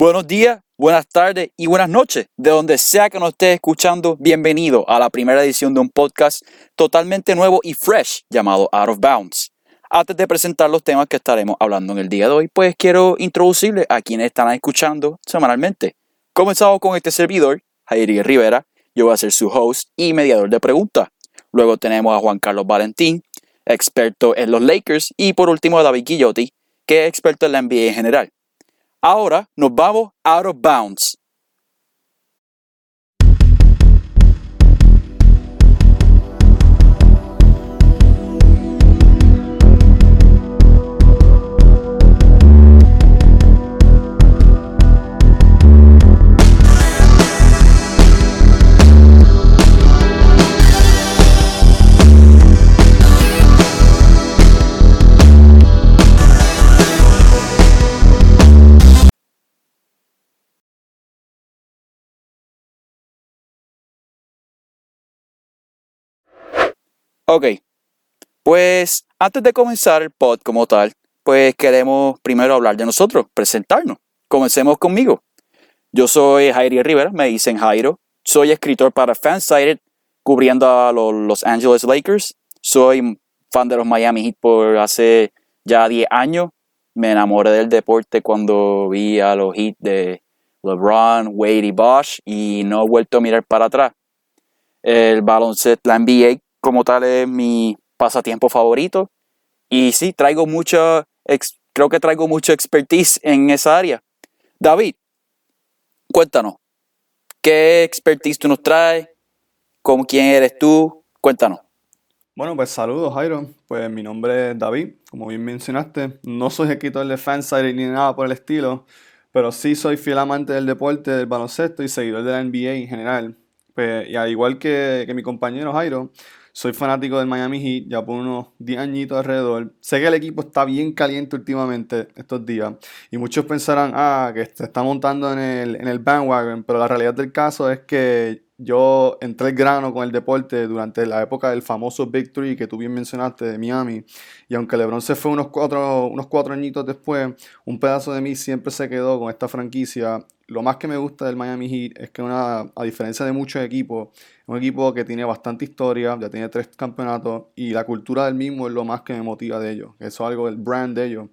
Buenos días, buenas tardes y buenas noches. De donde sea que nos estés escuchando, bienvenido a la primera edición de un podcast totalmente nuevo y fresh llamado Out of Bounds. Antes de presentar los temas que estaremos hablando en el día de hoy, pues quiero introducirle a quienes están escuchando semanalmente. Comenzamos con este servidor, Jairi Rivera. Yo voy a ser su host y mediador de preguntas. Luego tenemos a Juan Carlos Valentín, experto en los Lakers. Y por último a David Guillotti, que es experto en la NBA en general. Ahora nos vamos out of bounds. Ok, pues antes de comenzar el pod como tal, pues queremos primero hablar de nosotros, presentarnos. Comencemos conmigo. Yo soy Jairi Rivera, me dicen Jairo. Soy escritor para Fansided, cubriendo a los Los Angeles Lakers. Soy fan de los Miami Heat por hace ya 10 años. Me enamoré del deporte cuando vi a los Heat de LeBron, Wade y Bosch y no he vuelto a mirar para atrás. El baloncesto, la NBA como tal es mi pasatiempo favorito. Y sí, traigo mucha, creo que traigo mucha expertise en esa área. David, cuéntanos, ¿qué expertise tú nos traes? ¿Con quién eres tú? Cuéntanos. Bueno, pues saludos, Jairo. Pues mi nombre es David, como bien mencionaste. No soy escritor de fansite ni nada por el estilo, pero sí soy fiel amante del deporte, del baloncesto y seguidor de la NBA en general. Pues, y al igual que, que mi compañero Jairo, soy fanático del Miami Heat ya por unos 10 añitos alrededor. Sé que el equipo está bien caliente últimamente estos días. Y muchos pensarán, ah, que se está montando en el, en el bandwagon. Pero la realidad del caso es que yo entré el grano con el deporte durante la época del famoso Big Three que tú bien mencionaste de Miami. Y aunque LeBron se fue unos cuatro, unos cuatro añitos después, un pedazo de mí siempre se quedó con esta franquicia. Lo más que me gusta del Miami Heat es que, a diferencia de muchos equipos, un equipo que tiene bastante historia, ya tiene tres campeonatos y la cultura del mismo es lo más que me motiva de ellos. Eso es algo del brand de ellos.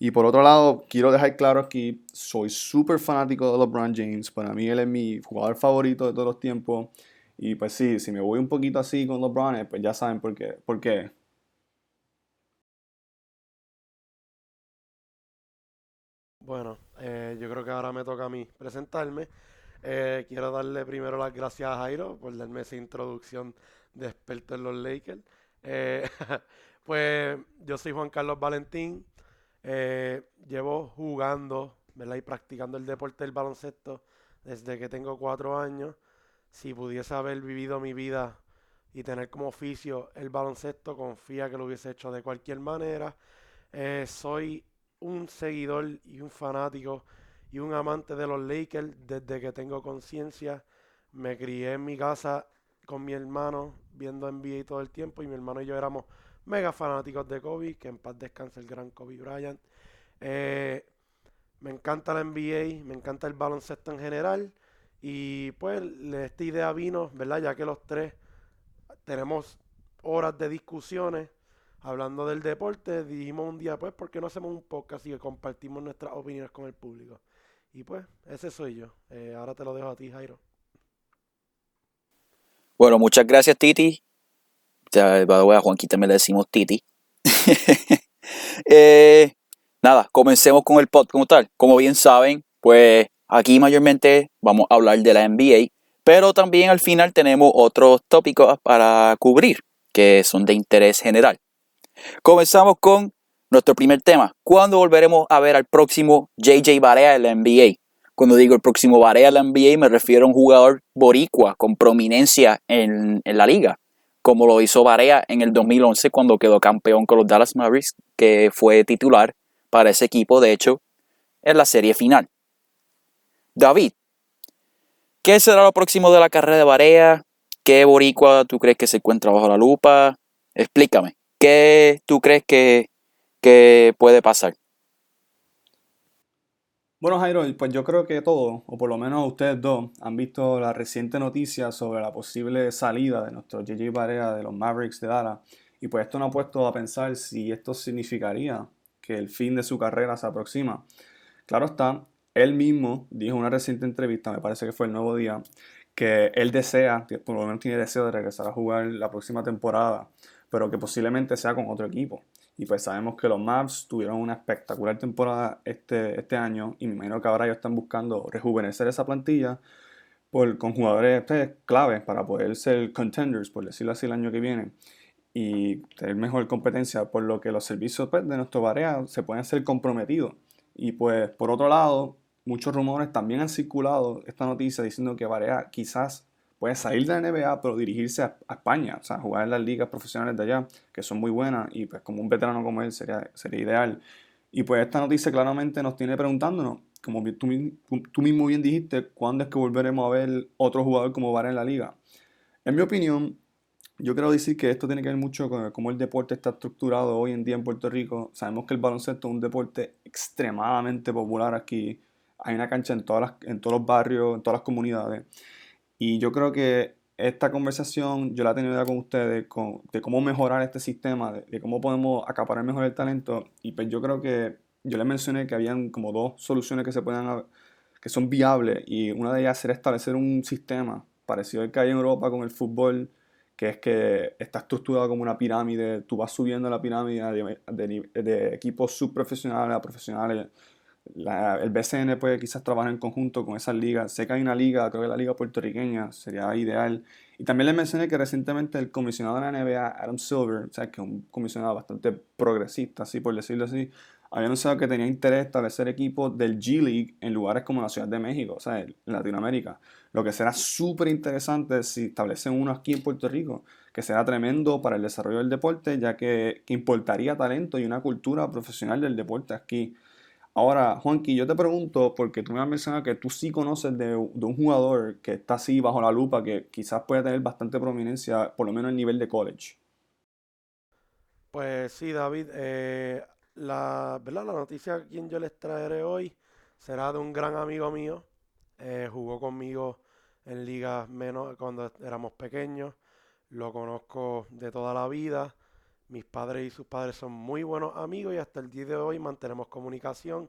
Y por otro lado, quiero dejar claro aquí, soy súper fanático de LeBron James. Para mí él es mi jugador favorito de todos los tiempos. Y pues sí, si me voy un poquito así con LeBron, eh, pues ya saben por qué. ¿Por qué? Bueno, eh, yo creo que ahora me toca a mí presentarme. Eh, quiero darle primero las gracias a Jairo por darme esa introducción de experto en los Lakers. Eh, pues yo soy Juan Carlos Valentín. Llevo jugando ¿verdad? y practicando el deporte del baloncesto desde que tengo cuatro años. Si pudiese haber vivido mi vida y tener como oficio el baloncesto, confía que lo hubiese hecho de cualquier manera. soy un seguidor y un fanático y un amante de los Lakers desde que tengo conciencia. Me crié en mi casa con mi hermano viendo NBA todo el tiempo y mi hermano y yo éramos mega fanáticos de Kobe, que en paz descanse el gran Kobe Bryant. Eh, me encanta la NBA, me encanta el baloncesto en general y pues esta idea vino, ¿verdad? Ya que los tres tenemos horas de discusiones hablando del deporte, dijimos un día, pues, ¿por qué no hacemos un podcast y compartimos nuestras opiniones con el público? Y pues, ese soy yo. Eh, ahora te lo dejo a ti, Jairo. Bueno, muchas gracias, Titi. A Juanquita me le decimos Titi. Eh, nada, comencemos con el pod como tal. Como bien saben, pues aquí mayormente vamos a hablar de la NBA, pero también al final tenemos otros tópicos para cubrir que son de interés general. Comenzamos con nuestro primer tema. ¿Cuándo volveremos a ver al próximo JJ Barea en la NBA? Cuando digo el próximo Barea en la NBA me refiero a un jugador boricua con prominencia en, la liga, como lo hizo Barea en el 2011 cuando quedó campeón con los Dallas Mavericks, que fue titular para ese equipo, de hecho, en la serie final. David, ¿qué será lo próximo de la carrera de Barea? ¿Qué boricua tú crees que se encuentra bajo la lupa? Explícame, ¿qué tú crees que puede pasar? Bueno, Jairo, pues yo creo que todos, o por lo menos ustedes dos, han visto la reciente noticia sobre la posible salida de nuestro JJ Barea de los Mavericks de Dallas. Y pues esto nos ha puesto a pensar si esto significaría que el fin de su carrera se aproxima. Claro está, él mismo dijo en una reciente entrevista, me parece que fue el nuevo día, que él desea, por lo menos tiene deseo de regresar a jugar la próxima temporada, pero que posiblemente sea con otro equipo. Y pues sabemos que los Mavs tuvieron una espectacular temporada este, este año y me imagino que ahora ellos están buscando rejuvenecer esa plantilla por, con jugadores pues, claves para poder ser contenders, por decirlo así, el año que viene y tener mejor competencia, por lo que los servicios pues, de nuestro Barea se pueden ser comprometidos. Y pues por otro lado, muchos rumores también han circulado esta noticia diciendo que Barea quizás puede salir de la NBA, pero dirigirse a, España, o sea, jugar en las ligas profesionales de allá, que son muy buenas, y pues como un veterano como él sería, sería ideal. Y pues esta noticia claramente nos tiene preguntándonos, como tú, tú mismo bien dijiste, ¿cuándo es que volveremos a ver otro jugador como Vara en la liga? En mi opinión, yo quiero decir que esto tiene que ver mucho con cómo el deporte está estructurado hoy en día en Puerto Rico. Sabemos que el baloncesto es un deporte extremadamente popular aquí. Hay una cancha en, todas en todos los barrios, en todas las comunidades. Y yo creo que esta conversación yo la he tenido ya con ustedes de cómo mejorar este sistema, de, cómo podemos acaparar mejor el talento. Y pues yo creo que yo les mencioné que habían como dos soluciones que se pueden que son viables y una de ellas sería establecer un sistema parecido al que hay en Europa con el fútbol, que es que está estructurado como una pirámide, tú vas subiendo la pirámide de, de, de equipos subprofesionales a profesionales el BCN puede quizás trabajar en conjunto con esas ligas. Sé que hay una liga, creo que la liga puertorriqueña sería ideal. Y también les mencioné que recientemente el comisionado de la NBA, Adam Silver, o sea, que es un comisionado bastante progresista, así por decirlo así, había anunciado que tenía interés en establecer equipos del G League en lugares como la Ciudad de México, o sea, en Latinoamérica. Lo que será súper interesante si establecen uno aquí en Puerto Rico, que será tremendo para el desarrollo del deporte, ya que, que importaría talento y una cultura profesional del deporte aquí Ahora, Juanqui, yo te pregunto, porque tú me has mencionado que tú sí conoces de, un jugador que está así bajo la lupa, que quizás puede tener bastante prominencia, por lo menos a nivel de college. Pues sí, David. Eh, la, ¿verdad? la noticia a quien yo les traeré hoy será de un gran amigo mío. Eh, jugó conmigo en ligas menos cuando éramos pequeños. Lo conozco de toda la vida. Mis padres y sus padres son muy buenos amigos y hasta el día de hoy mantenemos comunicación.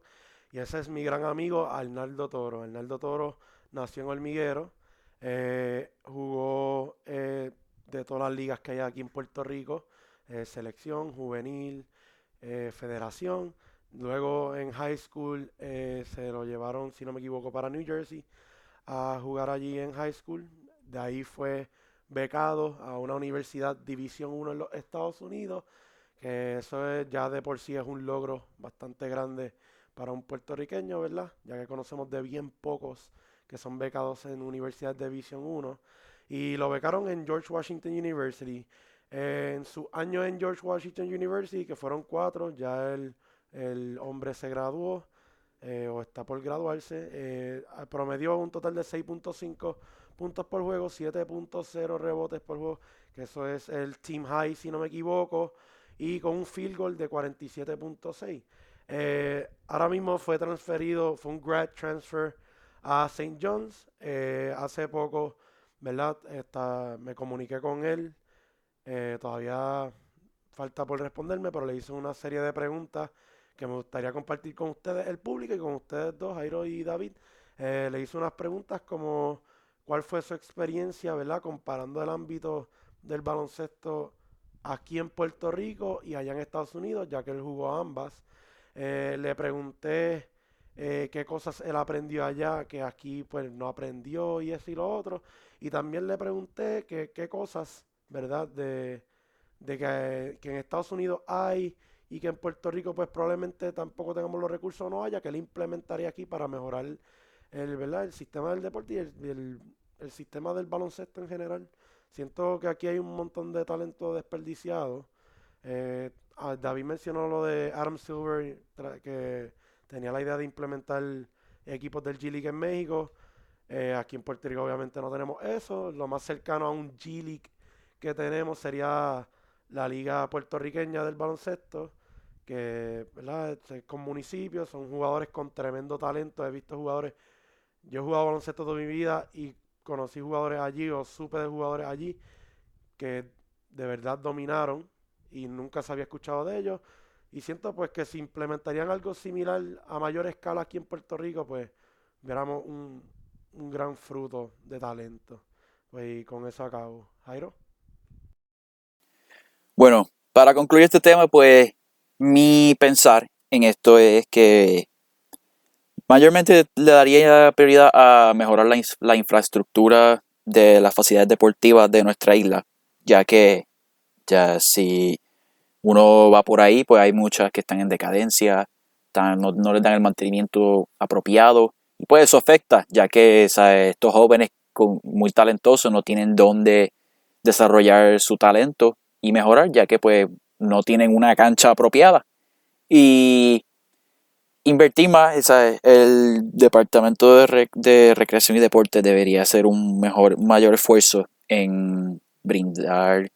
Y ese es mi gran amigo Arnaldo Toro. Arnaldo Toro nació en Hormiguero, eh, jugó eh, de todas las ligas que hay aquí en Puerto Rico, eh, selección, juvenil, federación. Luego en high school se lo llevaron, si no me equivoco, para New Jersey a jugar allí en high school. De ahí fue becado a una universidad División 1 en los Estados Unidos, que eso es, ya de por sí es un logro bastante grande para un puertorriqueño, ¿verdad? Ya que conocemos de bien pocos que son becados en Universidad de División 1. Y lo becaron en George Washington University. en su año en George Washington University, que fueron cuatro, ya el, el hombre se graduó eh, o está por graduarse. Eh, promedió un total de 6.5 puntos por juego, 7.0 rebotes por juego, que eso es el team high si no me equivoco, y con un field goal de 47.6. Eh, ahora mismo fue transferido, fue un grad transfer a St. John's. Eh, hace poco, ¿verdad? me comuniqué con él. Eh, todavía falta por responderme, pero le hice una serie de preguntas que me gustaría compartir con ustedes, el público, y con ustedes dos, Jairo y David. le hice unas preguntas como cuál fue su experiencia, ¿verdad? Comparando el ámbito del baloncesto aquí en Puerto Rico y allá en Estados Unidos, ya que él jugó ambas. Eh, le pregunté eh, qué cosas él aprendió allá, que aquí pues no aprendió y eso y lo otro. Y también le pregunté qué cosas, ¿verdad? De, que, que, en Estados Unidos hay y que en Puerto Rico pues probablemente tampoco tengamos los recursos o no haya, que él implementaría aquí para mejorar el, ¿verdad? el sistema del deporte y el sistema del baloncesto en general. Siento que aquí hay un montón de talento desperdiciado. Eh, ah, David mencionó lo de Adam Silver, que tenía la idea de implementar equipos del G League en México. Eh, aquí en Puerto Rico obviamente no tenemos eso. Lo más cercano a un G League que tenemos sería la liga puertorriqueña del baloncesto, que. Este, con municipios, son jugadores con tremendo talento. He visto jugadores, yo he jugado baloncesto toda mi vida y conocí jugadores allí o supe de jugadores allí que de verdad dominaron y nunca se había escuchado de ellos. Y siento pues que si implementarían algo similar a mayor escala aquí en Puerto Rico, pues veramos un, un gran fruto de talento. Pues y con eso acabo. Jairo. Bueno, para concluir este tema, pues mi pensar en esto es que mayormente le daría prioridad a mejorar la, infraestructura de las facilidades deportivas de nuestra isla, ya que ya si uno va por ahí, pues hay muchas que están en decadencia, no, no, les dan el mantenimiento apropiado, y pues eso afecta, ya que estos jóvenes muy talentosos no tienen dónde desarrollar su talento y mejorar, ya que pues no tienen una cancha apropiada. Y invertir más, el departamento de, recreación y deporte debería hacer un mejor, mayor esfuerzo en brindar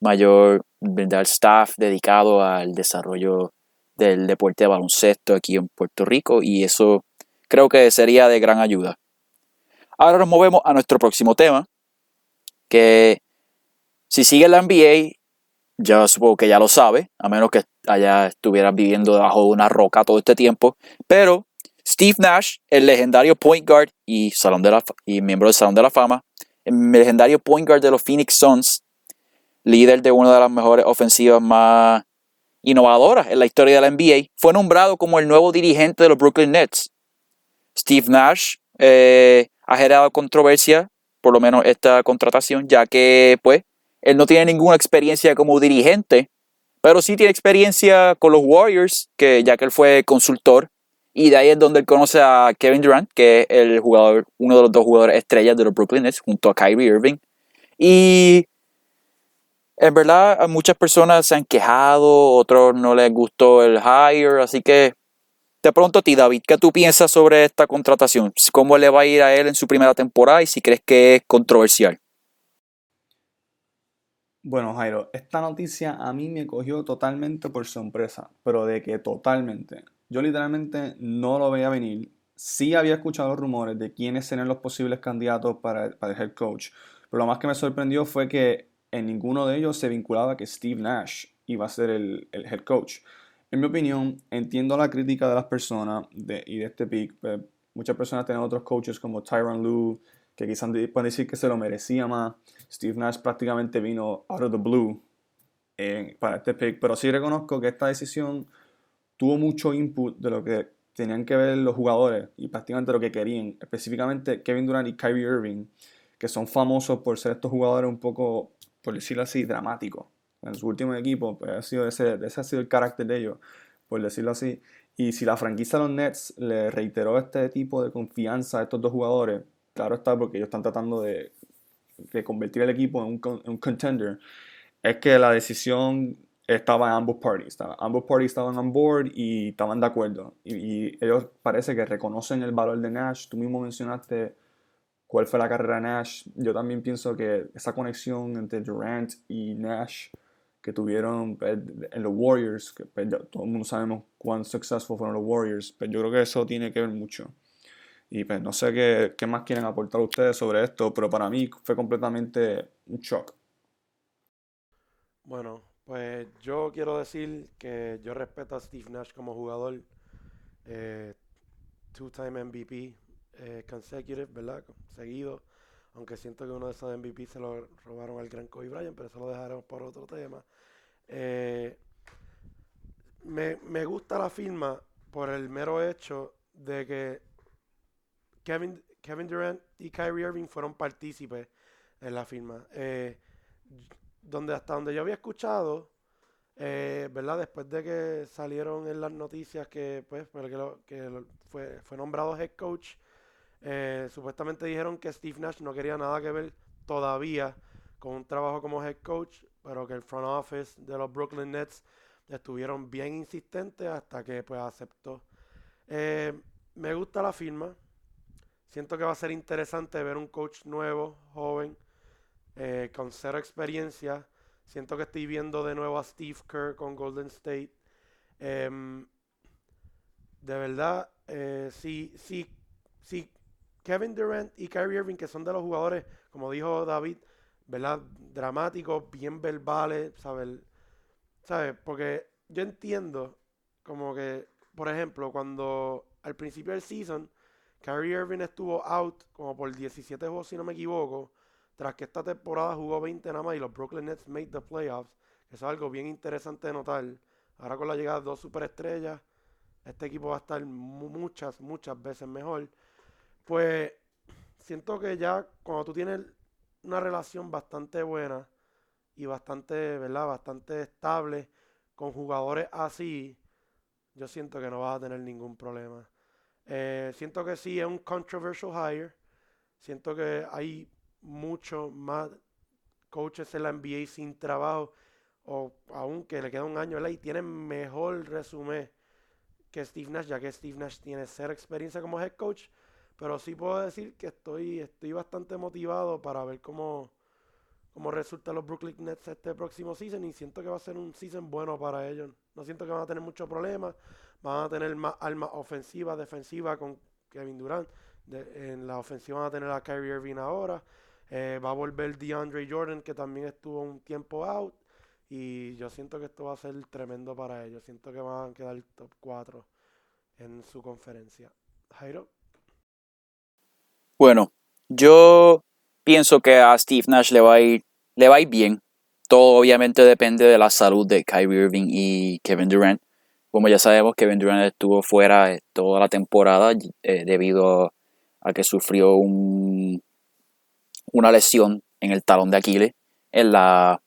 mayor, brindar staff dedicado al desarrollo del deporte de baloncesto aquí en Puerto Rico y eso creo que sería de gran ayuda. Ahora nos movemos a nuestro próximo tema, que si sigue la NBA yo supongo que ya lo sabe, a menos que haya estuviera viviendo debajo de una roca todo este tiempo. Pero Steve Nash, el legendario point guard y, salón de la, y miembro del Salón de la Fama, el legendario point guard de los Phoenix Suns, líder de una de las mejores ofensivas más innovadoras en la historia de la NBA, fue nombrado como el nuevo dirigente de los Brooklyn Nets. Steve Nash eh, ha generado controversia, por lo menos esta contratación, ya que pues él no tiene ninguna experiencia como dirigente, pero sí tiene experiencia con los Warriors, que ya que él fue consultor. Y de ahí es donde él conoce a Kevin Durant, que es el jugador, uno de los dos jugadores estrellas de los Brooklyn Nets, junto a Kyrie Irving. Y en verdad, muchas personas se han quejado, otros no les gustó el hire, así que te pregunto a ti, David, ¿qué tú piensas sobre esta contratación? ¿Cómo le va a ir a él en su primera temporada y si crees que es controversial? Bueno, Jairo, esta noticia a mí me cogió totalmente por sorpresa, pero de que totalmente. Yo literalmente no lo veía venir. Sí había escuchado rumores de quiénes serían los posibles candidatos para, el head coach, pero lo más que me sorprendió fue que en ninguno de ellos se vinculaba que Steve Nash iba a ser el, head coach. En mi opinión, entiendo la crítica de las personas y de este pick. Pues, muchas personas tienen otros coaches como Tyron Lue, que quizás pueden decir que se lo merecía más. Steve Nash prácticamente vino out of the blue para este pick, pero sí reconozco que esta decisión tuvo mucho input de lo que tenían que ver los jugadores y prácticamente lo que querían, específicamente Kevin Durant y Kyrie Irving, que son famosos por ser estos jugadores un poco, por decirlo así, dramáticos. En su último equipo, pues ha sido ese, ese ha sido el carácter de ellos, por decirlo así. Y si la franquicia de los Nets le reiteró este tipo de confianza a estos dos jugadores, claro está porque ellos están tratando de, convertir el equipo en un, contender, es que la decisión estaba en ambos parties. ambos parties estaban on board y estaban de acuerdo. Y, ellos parece que reconocen el valor de Nash. Tú mismo mencionaste cuál fue la carrera de Nash. Yo también pienso que esa conexión entre Durant y Nash que tuvieron pues, en los Warriors, que pues, todo el mundo sabemos cuán successful fueron los Warriors, pero yo creo que eso tiene que ver mucho. Y pues no sé qué, qué, más quieren aportar ustedes sobre esto, pero para mí fue completamente un shock. Bueno, pues yo quiero decir que yo respeto a Steve Nash como jugador, eh, two-time MVP eh, consecutive, ¿verdad? Seguido, aunque siento que uno de esos MVP se lo robaron al gran Kobe Bryant, pero eso lo dejaremos por otro tema. Eh, me, me gusta la firma por el mero hecho de que Kevin, Kevin Durant y Kyrie Irving fueron partícipes en la firma. Eh, donde hasta donde yo había escuchado, eh, ¿verdad? Después de que salieron en las noticias que, pues, que, fue, fue nombrado head coach, eh, supuestamente dijeron que Steve Nash no quería nada que ver todavía con un trabajo como head coach, pero que el front office de los Brooklyn Nets estuvieron bien insistentes hasta que pues aceptó. me gusta la firma, Siento que va a ser interesante ver un coach nuevo, joven, eh, con cero experiencia. Siento que estoy viendo de nuevo a Steve Kerr con Golden State. Em, de verdad, eh, si, si, si Kevin Durant y Kyrie Irving, que son de los jugadores, como dijo David, ¿verdad? Dramáticos, bien verbales, ¿sabes? ¿Sabes? Porque yo entiendo como que, por ejemplo, cuando al principio del season, Kyrie Irving estuvo out como por 17 juegos, si no me equivoco, tras que esta temporada jugó 20 nada más y los Brooklyn Nets made the playoffs. Eso es algo bien interesante de notar. Ahora con la llegada de dos superestrellas, este equipo va a estar muchas, muchas veces mejor. Pues siento que ya cuando tú tienes una relación bastante buena y bastante, ¿verdad? Bastante estable con jugadores así, yo siento que no vas a tener ningún problema. Eh, siento que sí es un controversial hire. Siento que hay mucho más coaches en la NBA sin trabajo o aunque le queda un año y tienen mejor resumen que Steve Nash, ya que Steve Nash tiene cero experiencia como head coach. Pero sí puedo decir que estoy, estoy bastante motivado para ver cómo, cómo resultan los Brooklyn Nets este próximo season y siento que va a ser un season bueno para ellos. No siento que van a tener muchos problemas, van a tener más armas ofensivas, defensivas con Kevin Durant. en la ofensiva van a tener a Kyrie Irving ahora. Eh, va a volver DeAndre Jordan, que también estuvo un tiempo out. Y yo siento que esto va a ser tremendo para ellos. Siento que van a quedar top 4 en su conferencia. Jairo. Bueno, yo pienso que a Steve Nash le va a ir, le va a ir bien. Todo obviamente depende de la salud de Kyrie Irving y Kevin Durant. Como ya sabemos, Kevin Durant estuvo fuera toda la temporada eh, debido a que sufrió un, una lesión en el talón de Aquiles en, la,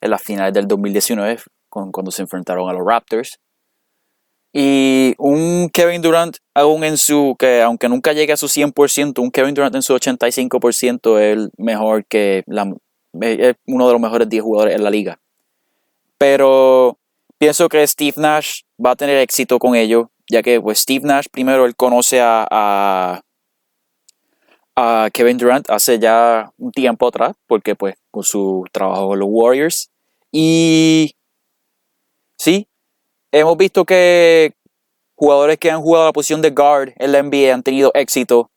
en las finales del 2019, cuando se enfrentaron a los Raptors. Y un Kevin Durant, aún en su, que aunque nunca llegue a su 100%, un Kevin Durant en su 85% es mejor que, es uno de los mejores 10 jugadores en la liga. Pero pienso que Steve Nash va a tener éxito con ello, ya que pues Steve Nash primero él conoce a, a, Kevin Durant hace ya un tiempo atrás, porque pues con su trabajo con los Warriors. Y sí, hemos visto que jugadores que han jugado la posición de guard en la NBA han tenido éxito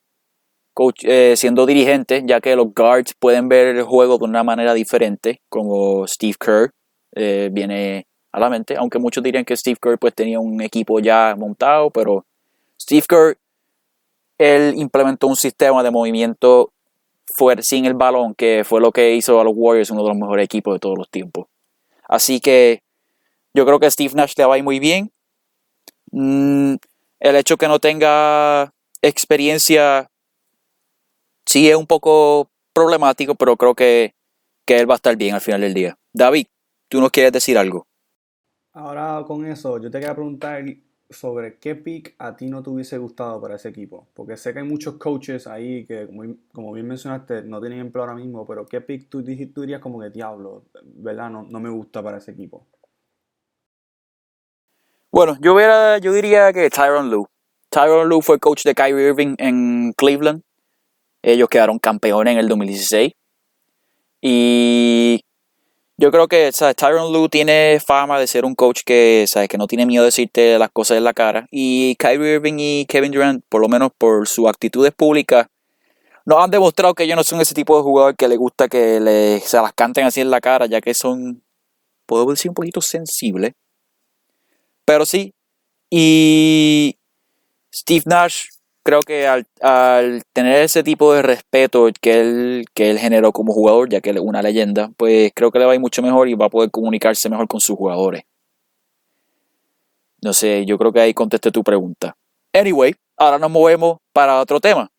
eh, siendo dirigentes, ya que los guards pueden ver el juego de una manera diferente, como Steve Kerr eh, viene a aunque muchos dirían que Steve Kerr pues tenía un equipo ya montado, pero Steve Kerr él implementó un sistema de movimiento fuera, sin el balón, que fue lo que hizo a los Warriors uno de los mejores equipos de todos los tiempos. Así que yo creo que Steve Nash le va muy bien. Mm, el hecho que no tenga experiencia sí es un poco problemático, pero creo que, que él va a estar bien al final del día. David, ¿tú nos quieres decir algo? Ahora con eso, yo te quería preguntar sobre qué pick a ti no te hubiese gustado para ese equipo. Porque sé que hay muchos coaches ahí que, como, bien mencionaste, no tienen empleo ahora mismo, pero qué pick tú, tú dirías como que diablo, ¿verdad? No, no me gusta para ese equipo. Bueno, yo, hubiera, yo diría que Tyron Lue. Tyron Lue fue coach de Kyrie Irving en Cleveland. Ellos quedaron campeones en el 2016. Y yo creo que Tyron Lue tiene fama de ser un coach que, ¿sabes? que no tiene miedo de decirte las cosas en la cara. Y Kyrie Irving y Kevin Durant, por lo menos por sus actitudes públicas, nos han demostrado que ellos no son ese tipo de jugador que le gusta que se las canten así en la cara, ya que son, puedo decir, un poquito sensibles. Pero sí, y Steve Nash creo que al, tener ese tipo de respeto que él, que él generó como jugador, ya que es una leyenda, pues creo que le va a ir mucho mejor y va a poder comunicarse mejor con sus jugadores. No sé, yo creo que ahí contesté tu pregunta. Anyway, ahora nos movemos para otro tema.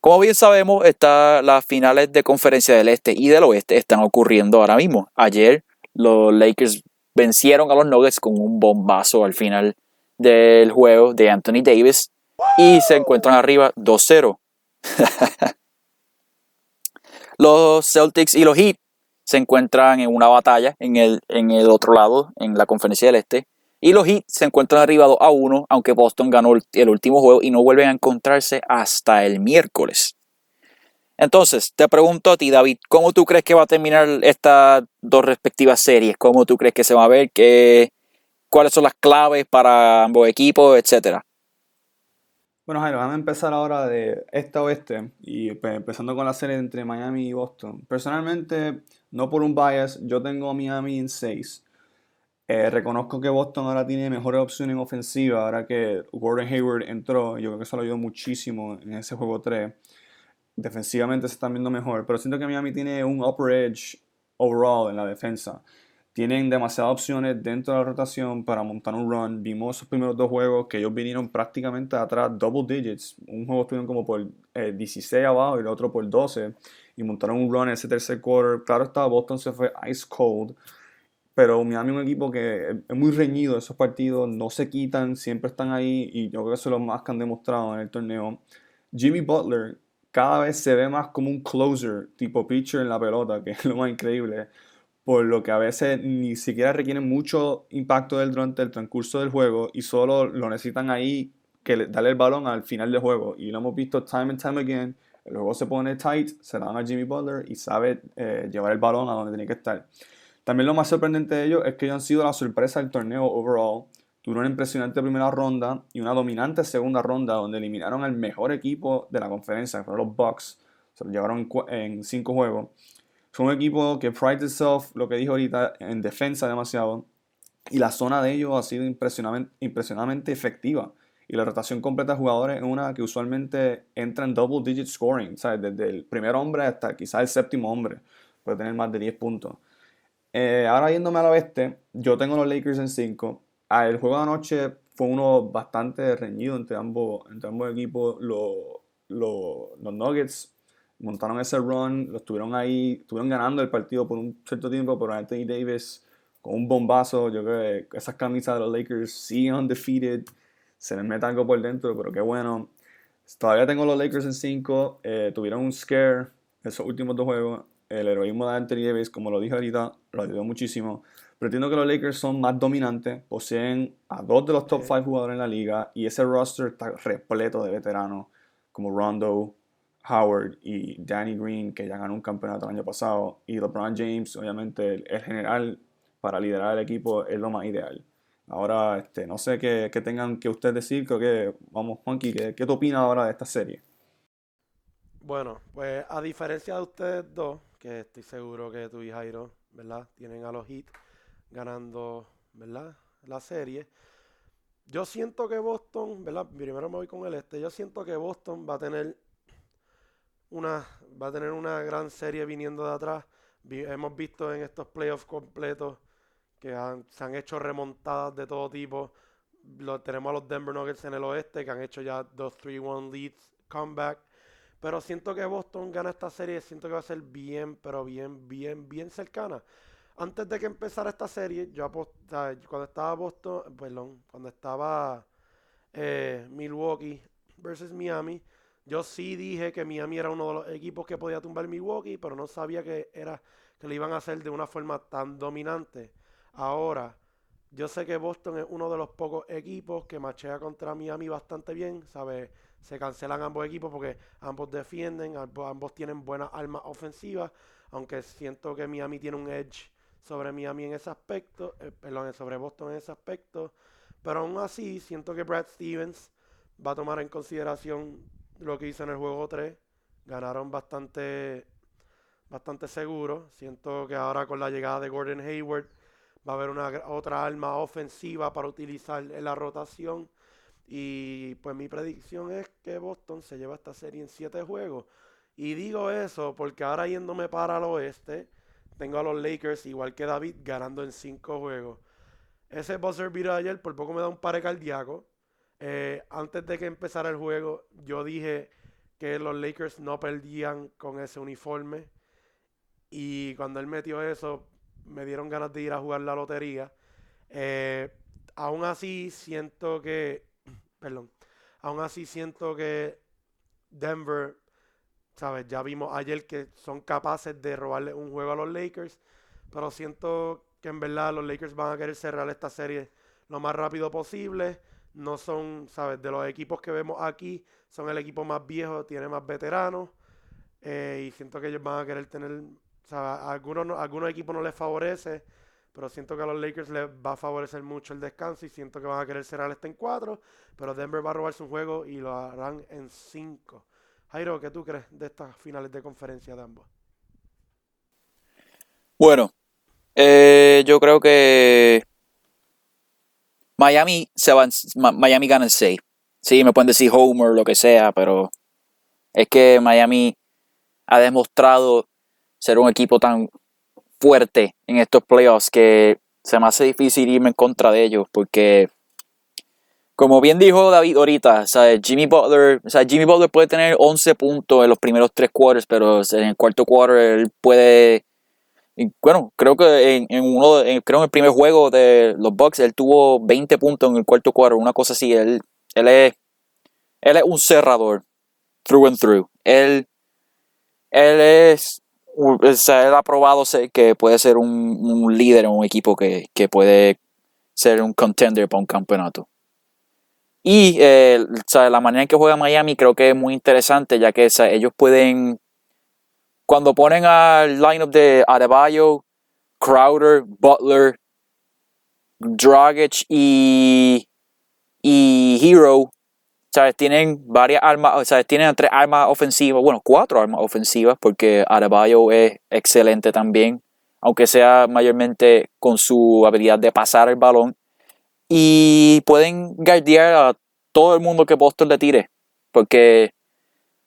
Como bien sabemos, está, las finales de conferencia del este y del oeste están ocurriendo ahora mismo. Ayer los Lakers vencieron a los Nuggets con un bombazo al final del juego de Anthony Davis y se encuentran arriba 2-0. los Celtics y los Heat se encuentran en una batalla en el, en el otro lado, en la conferencia del este. Y los Heat se encuentran arriba 2 a 1, aunque Boston ganó el último juego y no vuelven a encontrarse hasta el miércoles. Entonces, te pregunto a ti, David, ¿cómo tú crees que va a terminar estas dos respectivas series? ¿Cómo tú crees que se va a ver? ¿Qué, cuáles son las claves para ambos equipos, etcétera. Bueno, Jairo, vamos a empezar ahora de este a oeste y pues, empezando con la serie entre Miami y Boston. Personalmente, no por un bias, yo tengo a Miami en 6. Eh, reconozco que Boston ahora tiene mejores opciones en ofensiva, ahora que Gordon Hayward entró, yo creo que eso lo ayudó muchísimo en ese juego 3. Defensivamente se están viendo mejor, pero siento que Miami tiene un upper edge overall en la defensa. Tienen demasiadas opciones dentro de la rotación para montar un run. Vimos esos primeros dos juegos que ellos vinieron prácticamente atrás, double digits. Un juego estuvieron como por 16 eh, abajo y el otro por 12. Y montaron un run en ese tercer quarter. Claro está, Boston se fue ice cold. Pero Miami es un equipo que es muy reñido esos partidos, no se quitan, siempre están ahí y yo creo que eso es lo más que han demostrado en el torneo. Jimmy Butler cada vez se ve más como un closer, tipo pitcher en la pelota, que es lo más increíble por lo que a veces ni siquiera requieren mucho impacto del durante el transcurso del juego y solo lo necesitan ahí que darle el balón al final del juego. Y lo hemos visto time and time again. El juego se pone tight, se lo dan a Jimmy Butler y sabe eh, llevar el balón a donde tiene que estar. También lo más sorprendente de ellos es que ellos han sido la sorpresa del torneo overall. Tuvieron una impresionante primera ronda y una dominante segunda ronda donde eliminaron al mejor equipo de la conferencia, que fueron los Bucks. Se lo llevaron en cinco juegos. Son un equipo que pride itself, lo que dijo ahorita, en defensa demasiado. Y la zona de ellos ha sido impresionantemente, impresionantemente efectiva. Y la rotación completa de jugadores es una que usualmente entra en double digit scoring. ¿sabes? Desde el primer hombre hasta quizás el séptimo hombre. Puede tener más de 10 puntos. Eh, ahora yéndome al oeste, yo tengo los Lakers en 5. Ah, el juego de anoche fue uno bastante reñido entre ambos, entre ambos equipos. Los, los, los Nuggets montaron ese run, lo estuvieron ahí, estuvieron ganando el partido por un cierto tiempo, pero Anthony Davis con un bombazo, yo creo que esas camisas de los Lakers siguen undefeated, se les mete algo por dentro, pero qué bueno. Todavía tengo los Lakers en 5, eh, tuvieron un scare esos últimos dos juegos, el heroísmo de Anthony Davis, como lo dije ahorita, lo ayudó muchísimo. Pero entiendo que los Lakers son más dominantes, poseen a dos de los top 5 jugadores en la liga y ese roster está repleto de veteranos como Rondo, Howard y Danny Green, que ya ganó un campeonato el año pasado, y LeBron James, obviamente el, general para liderar el equipo es lo más ideal. Ahora, este, no sé qué, tengan que ustedes decir, creo que, vamos, Juanqui, ¿qué, ¿qué tú opinas ahora de esta serie? Bueno, pues a diferencia de ustedes dos, que estoy seguro que tú y Jairo, ¿verdad? Tienen a los Heat ganando, ¿verdad? La serie. Yo siento que Boston, ¿verdad? Primero me voy con el este. Yo siento que Boston va a tener una, va a tener una gran serie viniendo de atrás. hemos visto en estos playoffs completos que se han hecho remontadas de todo tipo. Lo, tenemos a los Denver Nuggets en el oeste que han hecho ya dos 3-1 leads, comeback. Pero siento que Boston gana esta serie, siento que va a ser bien, pero bien, bien, bien cercana. Antes de que empezara esta serie, yo cuando estaba Boston, perdón, cuando estaba eh, Milwaukee versus Miami, yo sí dije que Miami era uno de los equipos que podía tumbar Milwaukee, pero no sabía que era que lo iban a hacer de una forma tan dominante. Ahora, yo sé que Boston es uno de los pocos equipos que machea contra Miami bastante bien, ¿sabes? Se cancelan ambos equipos porque ambos defienden, ambos, tienen buenas armas ofensivas, aunque siento que Miami tiene un edge sobre Miami en ese aspecto, eh, perdón, sobre Boston en ese aspecto, pero aún así siento que Brad Stevens va a tomar en consideración lo que hizo en el juego 3. Ganaron bastante, bastante seguro. Siento que ahora con la llegada de Gordon Hayward va a haber una otra arma ofensiva para utilizar en la rotación. Y pues mi predicción es que Boston se lleva esta serie en 7 juegos. Y digo eso porque ahora yéndome para el oeste, tengo a los Lakers, igual que David, ganando en 5 juegos. Ese buzzer beater ayer por poco me da un pare cardíaco. Eh, antes de que empezara el juego, yo dije que los Lakers no perdían con ese uniforme. Y cuando él metió eso, me dieron ganas de ir a jugar la lotería. Eh, aún así, siento que. Perdón. Aún así, siento que Denver, ¿sabes? Ya vimos ayer que son capaces de robarle un juego a los Lakers. Pero siento que en verdad los Lakers van a querer cerrar esta serie lo más rápido posible no son, ¿sabes? De los equipos que vemos aquí, son el equipo más viejo, tiene más veteranos. Eh, y siento que ellos van a querer tener, ¿sabes? A algunos, algunos equipos no les favorece, pero siento que a los Lakers les va a favorecer mucho el descanso y siento que van a querer cerrar este en 4, pero Denver va a robarse un juego y lo harán en 5. Jairo, ¿qué tú crees de estas finales de conferencia de ambos? Bueno, eh, yo creo que Miami se va, Miami gana el 6. Sí, me pueden decir Homer, lo que sea, pero es que Miami ha demostrado ser un equipo tan fuerte en estos playoffs que se me hace difícil irme en contra de ellos porque como bien dijo David ahorita, Jimmy Butler, Jimmy Butler puede tener 11 puntos en los primeros tres quarters, pero en el cuarto quarter él puede bueno, creo que en, uno creo en el primer juego de los Bucks él tuvo 20 puntos en el cuarto cuadro, una cosa así, él, él es él es un cerrador through and through. Él él es él ha probado que puede ser un, líder en un equipo que, puede ser un contender para un campeonato. Y eh, la manera en que juega Miami creo que es muy interesante, ya que ellos pueden cuando ponen al lineup de Adebayo, Crowder, Butler, Dragic y, y Hero, ¿sabes? Tienen varias armas, ¿sabes? Tienen tres armas ofensivas, bueno, cuatro armas ofensivas, porque Adebayo es excelente también, aunque sea mayormente con su habilidad de pasar el balón. Y pueden guardiar a todo el mundo que Boston le tire, porque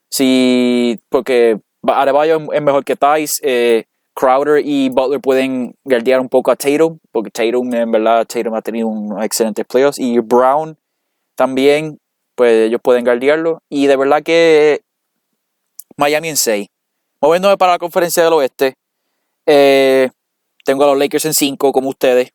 si, porque Adebayo es mejor que Tice. Eh, Crowder y Butler pueden guardiar un poco a Tatum, porque Tatum, en verdad, Tatum ha tenido unos excelentes playoffs. Y Brown también, pues ellos pueden guardiarlo. Y de verdad que Miami en 6. Moviéndome para la conferencia del oeste, eh, tengo a los Lakers en 5, como ustedes.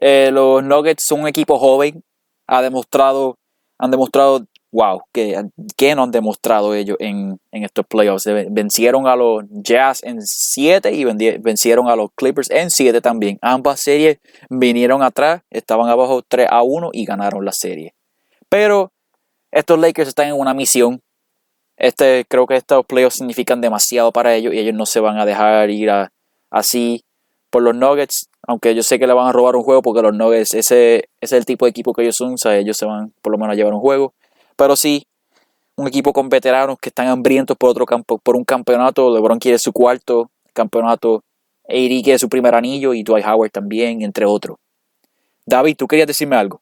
Eh, los Nuggets son un equipo joven, ha demostrado, han demostrado wow, ¿qué, qué no han demostrado ellos en, estos playoffs? Vencieron a los Jazz en 7 y vencieron a los Clippers en 7 también. Ambas series vinieron atrás, estaban abajo 3 a 1 y ganaron la serie. Pero estos Lakers están en una misión. Este, creo que estos playoffs significan demasiado para ellos y ellos no se van a dejar ir así por los Nuggets. Aunque yo sé que le van a robar un juego porque los Nuggets, ese, ese es el tipo de equipo que ellos son. O sea, ellos se van por lo menos a llevar un juego. Pero sí, un equipo con veteranos que están hambrientos por otro campo, por un campeonato. LeBron quiere su cuarto campeonato. AD quiere su primer anillo y Dwight Howard también, entre otros. David, ¿tú querías decirme algo?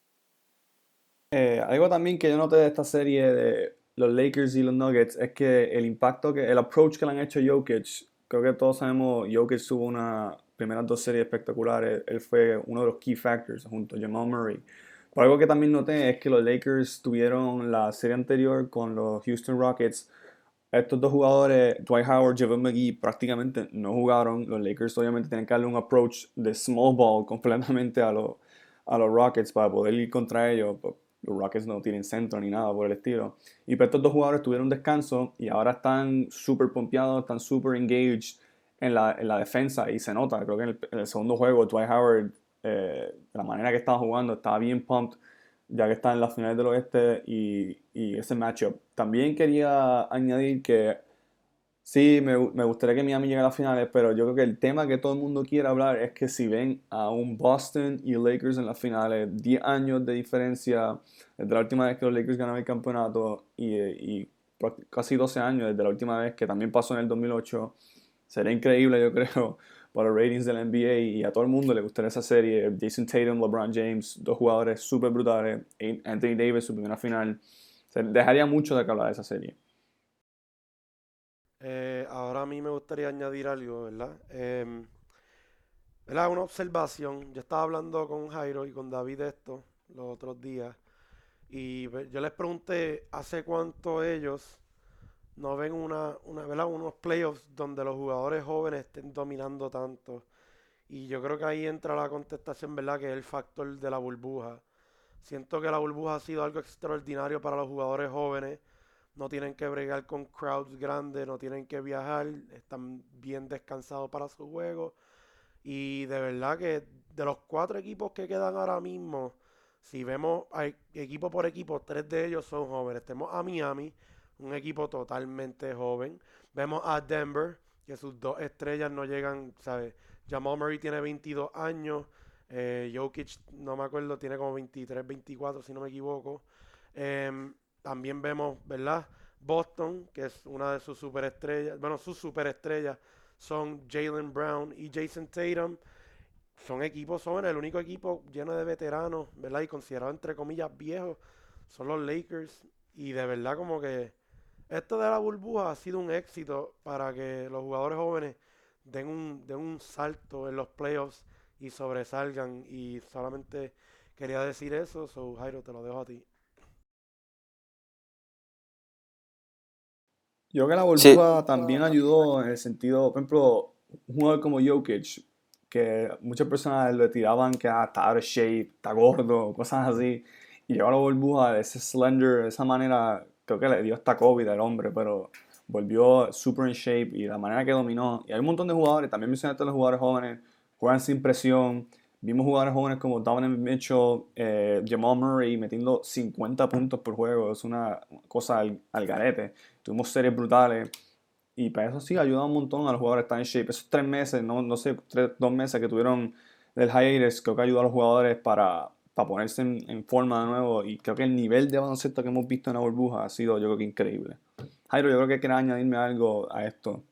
Eh, algo también que yo noté de esta serie de los Lakers y los Nuggets es que el impacto, que el approach que le han hecho Jokic, creo que todos sabemos, Jokic tuvo una primeras dos series espectaculares, él fue uno de los key factors junto a Jamal Murray algo que también noté es que los Lakers tuvieron la serie anterior con los Houston Rockets. Estos dos jugadores, Dwight Howard, Javon McGee, prácticamente no jugaron. Los Lakers obviamente tienen que darle un approach de small ball completamente a, los, a los Rockets para poder ir contra ellos. Pues, los Rockets no tienen centro ni nada por el estilo. Y pues estos dos jugadores tuvieron descanso y ahora están súper pompeados, están súper engaged en la, en la, defensa y se nota. Creo que en el segundo juego Dwight Howard eh, la manera que estaba jugando, estaba bien pumped, ya que está en las finales del oeste y, y ese matchup. También quería añadir que sí, me, me, gustaría que Miami llegue a las finales, pero yo creo que el tema que todo el mundo quiere hablar es que si ven a un Boston y Lakers en las finales, 10 años de diferencia desde la última vez que los Lakers ganaron el campeonato y, y casi 12 años desde la última vez que también pasó en el 2008, sería increíble, yo creo para los ratings de la NBA y a todo el mundo le gustaría esa serie. Jason Tatum, LeBron James, dos jugadores súper brutales. Anthony Davis, su primera final. Se dejaría mucho de que hablar de esa serie. Eh, ahora a mí me gustaría añadir algo, ¿verdad? Eh, ¿verdad? Una observación. Yo estaba hablando con Jairo y con David de esto los otros días. Y yo les pregunté hace cuánto ellos no ven una, una, ¿verdad? unos playoffs donde los jugadores jóvenes estén dominando tanto. Y yo creo que ahí entra la contestación, ¿verdad? Que es el factor de la burbuja. Siento que la burbuja ha sido algo extraordinario para los jugadores jóvenes. No tienen que bregar con crowds grandes, no tienen que viajar, están bien descansados para su juego. Y de verdad que de los cuatro equipos que quedan ahora mismo, si vemos equipo por equipo, tres de ellos son jóvenes. Tenemos a Miami, un equipo totalmente joven. Vemos a Denver, que sus dos estrellas no llegan, ¿sabes? Jamal Murray tiene 22 años, Eh, Jokic, no me acuerdo, tiene como 23, 24, si no me equivoco. Em, también vemos, ¿verdad? Boston, que es una de sus superestrellas. Bueno, sus superestrellas son Jalen Brown y Jason Tatum. Son equipos jóvenes, el único equipo lleno de veteranos, ¿verdad? Y considerado entre comillas viejos son los Lakers. Y de verdad como que esto de la burbuja ha sido un éxito para que los jugadores jóvenes den un, den un salto en los playoffs y sobresalgan. Y solamente quería decir eso, so Jairo, te lo dejo a ti. Yo creo que la burbuja también ayudó en el sentido, por ejemplo, un jugador como Jokic, que muchas personas le tiraban que ah, está out of shape, está gordo, cosas así. Y llegó a la burbuja, ese slender, de esa manera, creo que le dio hasta COVID al hombre, pero volvió super in shape y la manera que dominó. Y hay un montón de jugadores, también mencionaste a los jugadores jóvenes, juegan sin presión. Vimos jugadores jóvenes como Donovan Mitchell, eh, Jamal Murray metiendo 50 puntos por juego. Es una cosa al, al garete. Tuvimos series brutales. Y para eso sí ayuda un montón a los jugadores están en shape. Esos tres meses, no, no sé, tres, dos meses que tuvieron del hiatus, creo que ayudó a los jugadores para, para ponerse en, forma de nuevo. Y creo que el nivel de baloncesto que hemos visto en la burbuja ha sido, yo creo que increíble. Jairo, yo creo que quería añadirme algo a esto.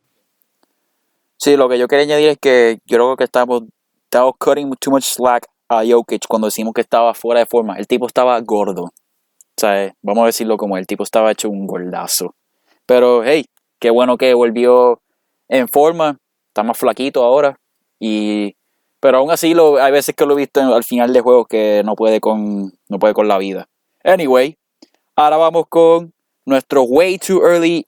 Sí, lo que yo quería añadir es que yo creo que estamos, estamos cutting too much slack a Jokic cuando decimos que estaba fuera de forma. El tipo estaba gordo. O sea, vamos a decirlo como el tipo estaba hecho un gordazo. Pero hey, qué bueno que volvió en forma. Está más flaquito ahora. Y pero aún así hay veces que lo he visto al final de juego que no puede con no puede con la vida. Anyway, ahora vamos con nuestro way too early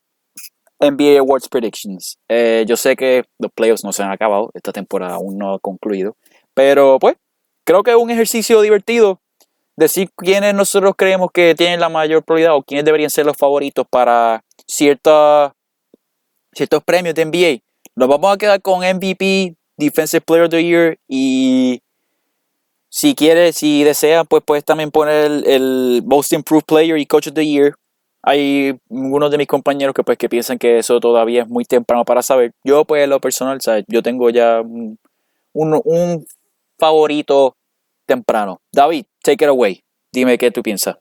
NBA Awards predictions. Eh, yo sé que los playoffs no se han acabado, esta temporada aún no ha concluido, pero pues creo que es un ejercicio divertido decir quiénes nosotros creemos que tienen la mayor prioridad o quiénes deberían ser los favoritos para cierta, ciertos premios de NBA. Nos vamos a quedar con MVP, Defensive Player of the Year y si quieres, si desean, pues puedes también poner el, el Most Improved Player y Coach of the Year hay algunos de mis compañeros que pues que piensan que eso todavía es muy temprano para saber. Yo pues en lo personal, ¿sabes? yo tengo ya un, favorito temprano. David, take it away. Dime qué tú piensas.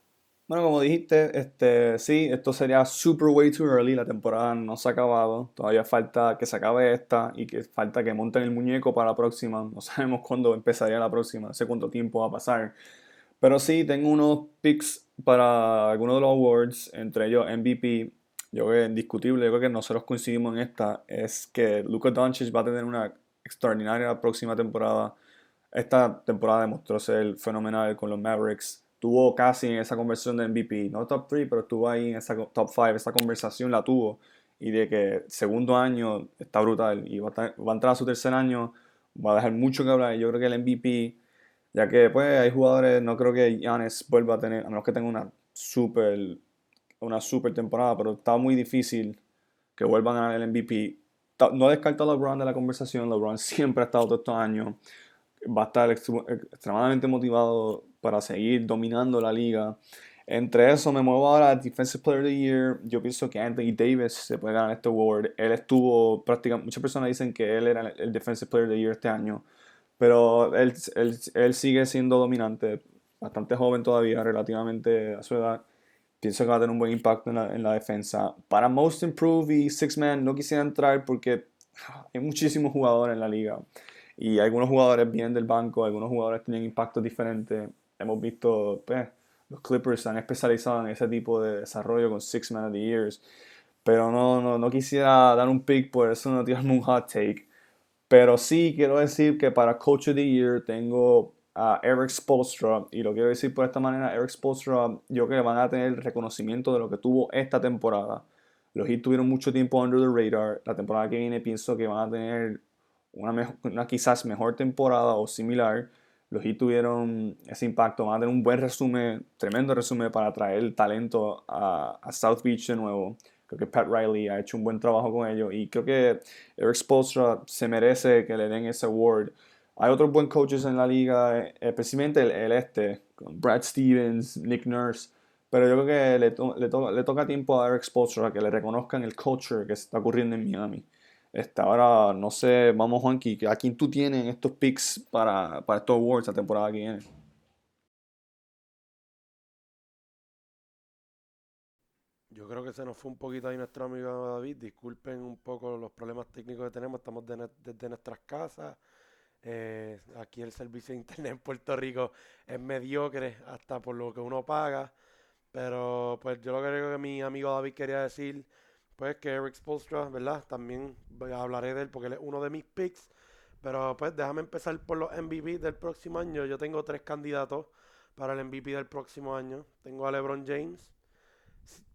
Bueno, como dijiste, este, sí, esto sería super way too early. La temporada no se ha acabado. Todavía falta que se acabe esta y que falta que monten el muñeco para la próxima. No sabemos cuándo empezaría la próxima, no sé cuánto tiempo va a pasar. Pero sí, tengo unos picks para algunos de los awards, entre ellos MVP. Yo creo que indiscutible, yo creo que nosotros coincidimos en esta, es que Luka Doncic va a tener una extraordinaria próxima temporada. Esta temporada demostró ser fenomenal con los Mavericks. Tuvo casi en esa conversión de MVP, no top 3, pero estuvo ahí en esa top 5, esa conversación la tuvo. Y de que segundo año está brutal y va a, entrar a su tercer año, va a dejar mucho que hablar. Yo creo que el MVP ya que pues hay jugadores, no creo que Giannis vuelva a tener, a menos que tenga una super, una super temporada, pero está muy difícil que vuelvan a ganar el MVP. No descarta a LeBron de la conversación, LeBron siempre ha estado todos estos años, va a estar extremadamente motivado para seguir dominando la liga. Entre eso me muevo ahora a Defensive Player of the Year. Yo pienso que Anthony Davis se puede ganar este award. Él estuvo prácticamente, muchas personas dicen que él era el Defensive Player of the Year este año. Pero él, él, él, sigue siendo dominante, bastante joven todavía, relativamente a su edad. Pienso que va a tener un buen impacto en la, en la defensa. Para Most Improved y Six Man no quisiera entrar porque hay muchísimos jugadores en la liga. Y algunos jugadores vienen del banco, algunos jugadores tienen impactos diferentes. Hemos visto, pues, los Clippers se han especializado en ese tipo de desarrollo con Six Man of the Years. Pero no, no, no quisiera dar un pick, por eso no tirarme un hot take. Pero sí quiero decir que para Coach of the Year tengo a Eric Spolstra y lo quiero decir por esta manera, Eric Spolstra yo creo que van a tener el reconocimiento de lo que tuvo esta temporada. Los Heat tuvieron mucho tiempo under the radar. La temporada que viene pienso que van a tener una, una quizás mejor temporada o similar. Los Heat tuvieron ese impacto, van a tener un buen resumen, tremendo resumen para traer talento a, a South Beach de nuevo. Creo que Pat Riley ha hecho un buen trabajo con ellos y creo que Eric Spolstra se merece que le den ese award. Hay otros buenos coaches en la liga, especialmente el, este, con Brad Stevens, Nick Nurse, pero yo creo que le, le, le toca tiempo a Eric Spolstra que le reconozcan el culture que está ocurriendo en Miami. Este, ahora, no sé, vamos Juanqui, ¿a quién tú tienes estos picks para, para estos awards la temporada que viene? Yo creo que se nos fue un poquito ahí nuestro amigo David. Disculpen un poco los problemas técnicos que tenemos. Estamos desde nuestras casas. Eh, aquí el servicio de internet en Puerto Rico es mediocre hasta por lo que uno paga. Pero pues yo lo que creo que mi amigo David quería decir, pues que Eric Spolstra, ¿verdad? También hablaré de él porque él es uno de mis picks. Pero pues déjame empezar por los MVP del próximo año. Yo tengo tres candidatos para el MVP del próximo año. Tengo a LeBron James.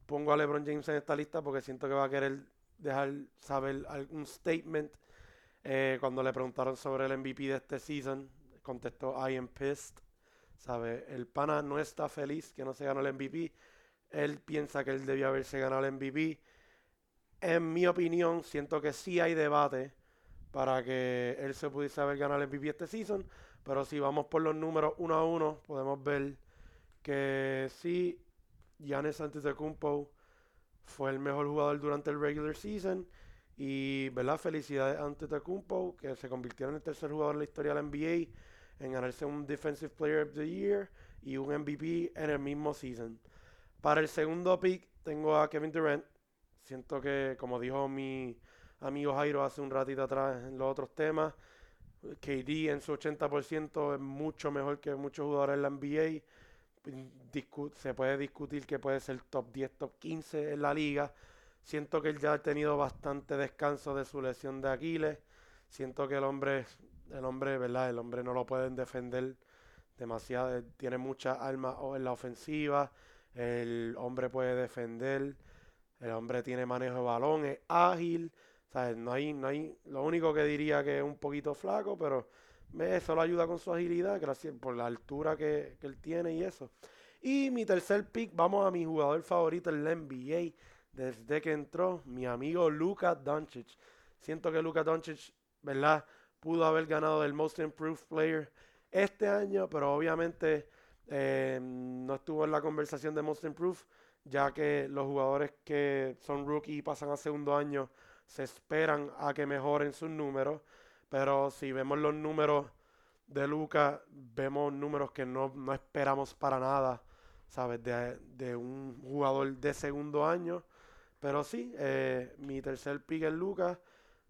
Pongo a LeBron James en esta lista porque siento que va a querer dejar saber algún statement. Eh, cuando le preguntaron sobre el MVP de este season, contestó I am pissed. ¿Sabe? El pana no está feliz que no se ganó el MVP. Él piensa que él debía haberse ganado el MVP. En mi opinión, siento que sí hay debate para que él se pudiese haber ganado el MVP este season. Pero si vamos por los números uno a uno, podemos ver que sí, Giannis Antetokounmpo fue el mejor jugador durante el regular season. Y, ¿verdad? Felicidades a Antetokounmpo, que se convirtió en el tercer jugador en la historia de la NBA en ganarse un Defensive Player of the Year y un MVP en el mismo season. Para el segundo pick tengo a Kevin Durant. Siento que, como dijo mi amigo Jairo hace un ratito atrás en los otros temas, KD en su 80% es mucho mejor que muchos jugadores en la NBA. se puede discutir que puede ser top 10, top 15 en la liga. Siento que él ya ha tenido bastante descanso de su lesión de Aquiles. Siento que el hombre el hombre, ¿verdad? El hombre no lo pueden defender demasiado, tiene muchas armas en la ofensiva, el hombre puede defender, el hombre tiene manejo de balón, es ágil, ¿sabes? No hay, no hay, lo único que diría que es un poquito flaco, pero eso lo ayuda con su agilidad, gracias por la altura que, que él tiene y eso. Y mi tercer pick, vamos a mi jugador favorito en la NBA desde que entró, mi amigo Luka Doncic. Siento que Luka Doncic, ¿verdad? pudo haber ganado el Most Improved Player este año, pero obviamente eh, no estuvo en la conversación de Most Improved, ya que los jugadores que son rookie y pasan a segundo año se esperan a que mejoren sus números, pero si vemos los números de Luca, vemos números que no, esperamos para nada, ¿sabes? De, un jugador de segundo año. Pero sí, eh, mi tercer pick es Luca.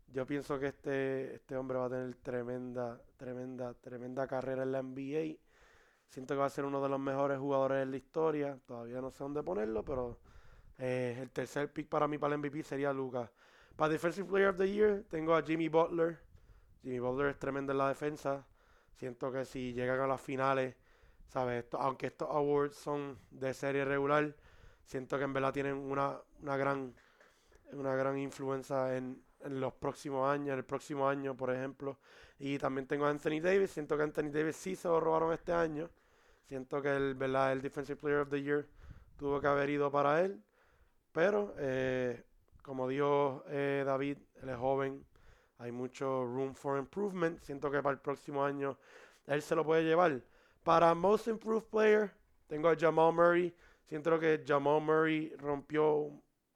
Yo pienso que este, este hombre va a tener tremenda, tremenda, tremenda carrera en la NBA. Siento que va a ser uno de los mejores jugadores en la historia. Todavía no sé dónde ponerlo, pero eh, el tercer pick para mí para el MVP sería Lucas. Para Defensive Player of the Year tengo a Jimmy Butler. Jimmy Butler es tremendo en la defensa. Siento que si llegan a las finales, ¿sabes? aunque estos awards son de serie regular, siento que en verdad tienen una, una gran una gran influencia en, en los próximos años, en el próximo año, por ejemplo. Y también tengo a Anthony Davis. Siento que Anthony Davis sí se lo robaron este año. Siento que el, el Defensive Player of the Year tuvo que haber ido para él. Pero, eh, como dijo eh, David, él es joven. Hay mucho room for improvement. Siento que para el próximo año él se lo puede llevar. Para Most Improved Player, tengo a Jamal Murray. Siento que Jamal Murray rompió,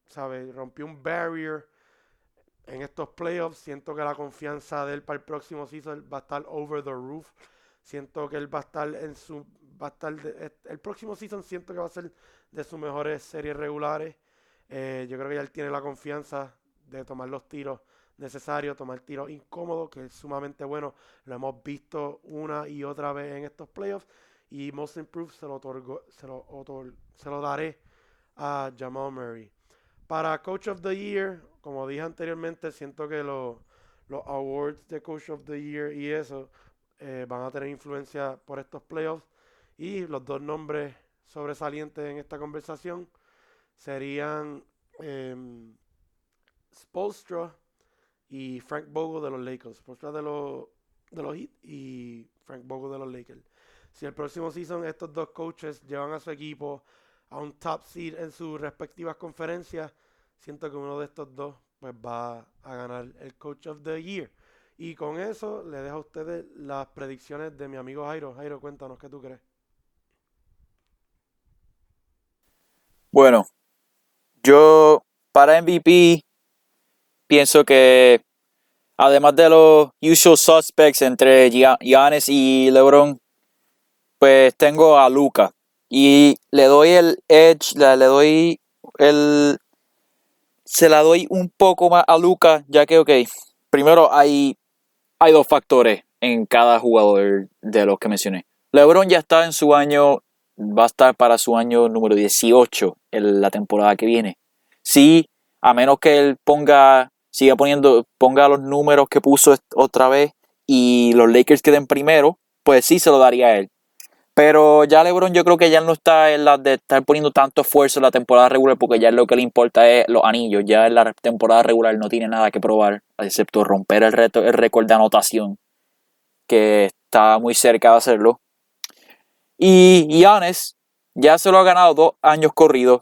¿sabes? Rompió un barrier en estos playoffs. Siento que la confianza de él para el próximo season va a estar over the roof. Siento que él va a estar en su. Va a estar el próximo season siento que va a ser de sus mejores series regulares. Eh, yo creo que ya él tiene la confianza de tomar los tiros necesarios, tomar tiros incómodos, que es sumamente bueno. Lo hemos visto una y otra vez en estos playoffs. Y Most Improved se lo, otorgo, se lo, se lo daré a Jamal Murray. Para Coach of the Year, como dije anteriormente, siento que los, los awards de Coach of the Year y eso eh, van a tener influencia por estos playoffs. Y los dos nombres sobresalientes en esta conversación serían eh, Spolstra y Frank Bogo de los Lakers. Spolstra de los, de los Heat y Frank Bogo de los Lakers. Si el próximo season estos dos coaches llevan a su equipo a un top seed en sus respectivas conferencias, siento que uno de estos dos pues va a ganar el Coach of the Year. Y con eso le dejo a ustedes las predicciones de mi amigo Jairo. Jairo, cuéntanos qué tú crees. Bueno, yo para MVP pienso que además de los usual suspects entre Giannis y LeBron, pues tengo a Luca. Y le doy el edge, le doy el... Se la doy un poco más a Luca, ya que, ok, primero hay, hay dos factores en cada jugador de los que mencioné. LeBron ya está en su año, va a estar para su año número 18 en la temporada que viene. Sí, a menos que él ponga, siga poniendo, ponga los números que puso otra vez y los Lakers queden primero, pues sí se lo daría a él. Pero ya LeBron yo creo que ya no está en la de estar poniendo tanto esfuerzo en la temporada regular porque ya lo que le importa es los anillos. Ya en la temporada regular no tiene nada que probar, excepto romper el, el récord de anotación, que está muy cerca de hacerlo. Y Giannis ya se lo ha ganado dos años corridos.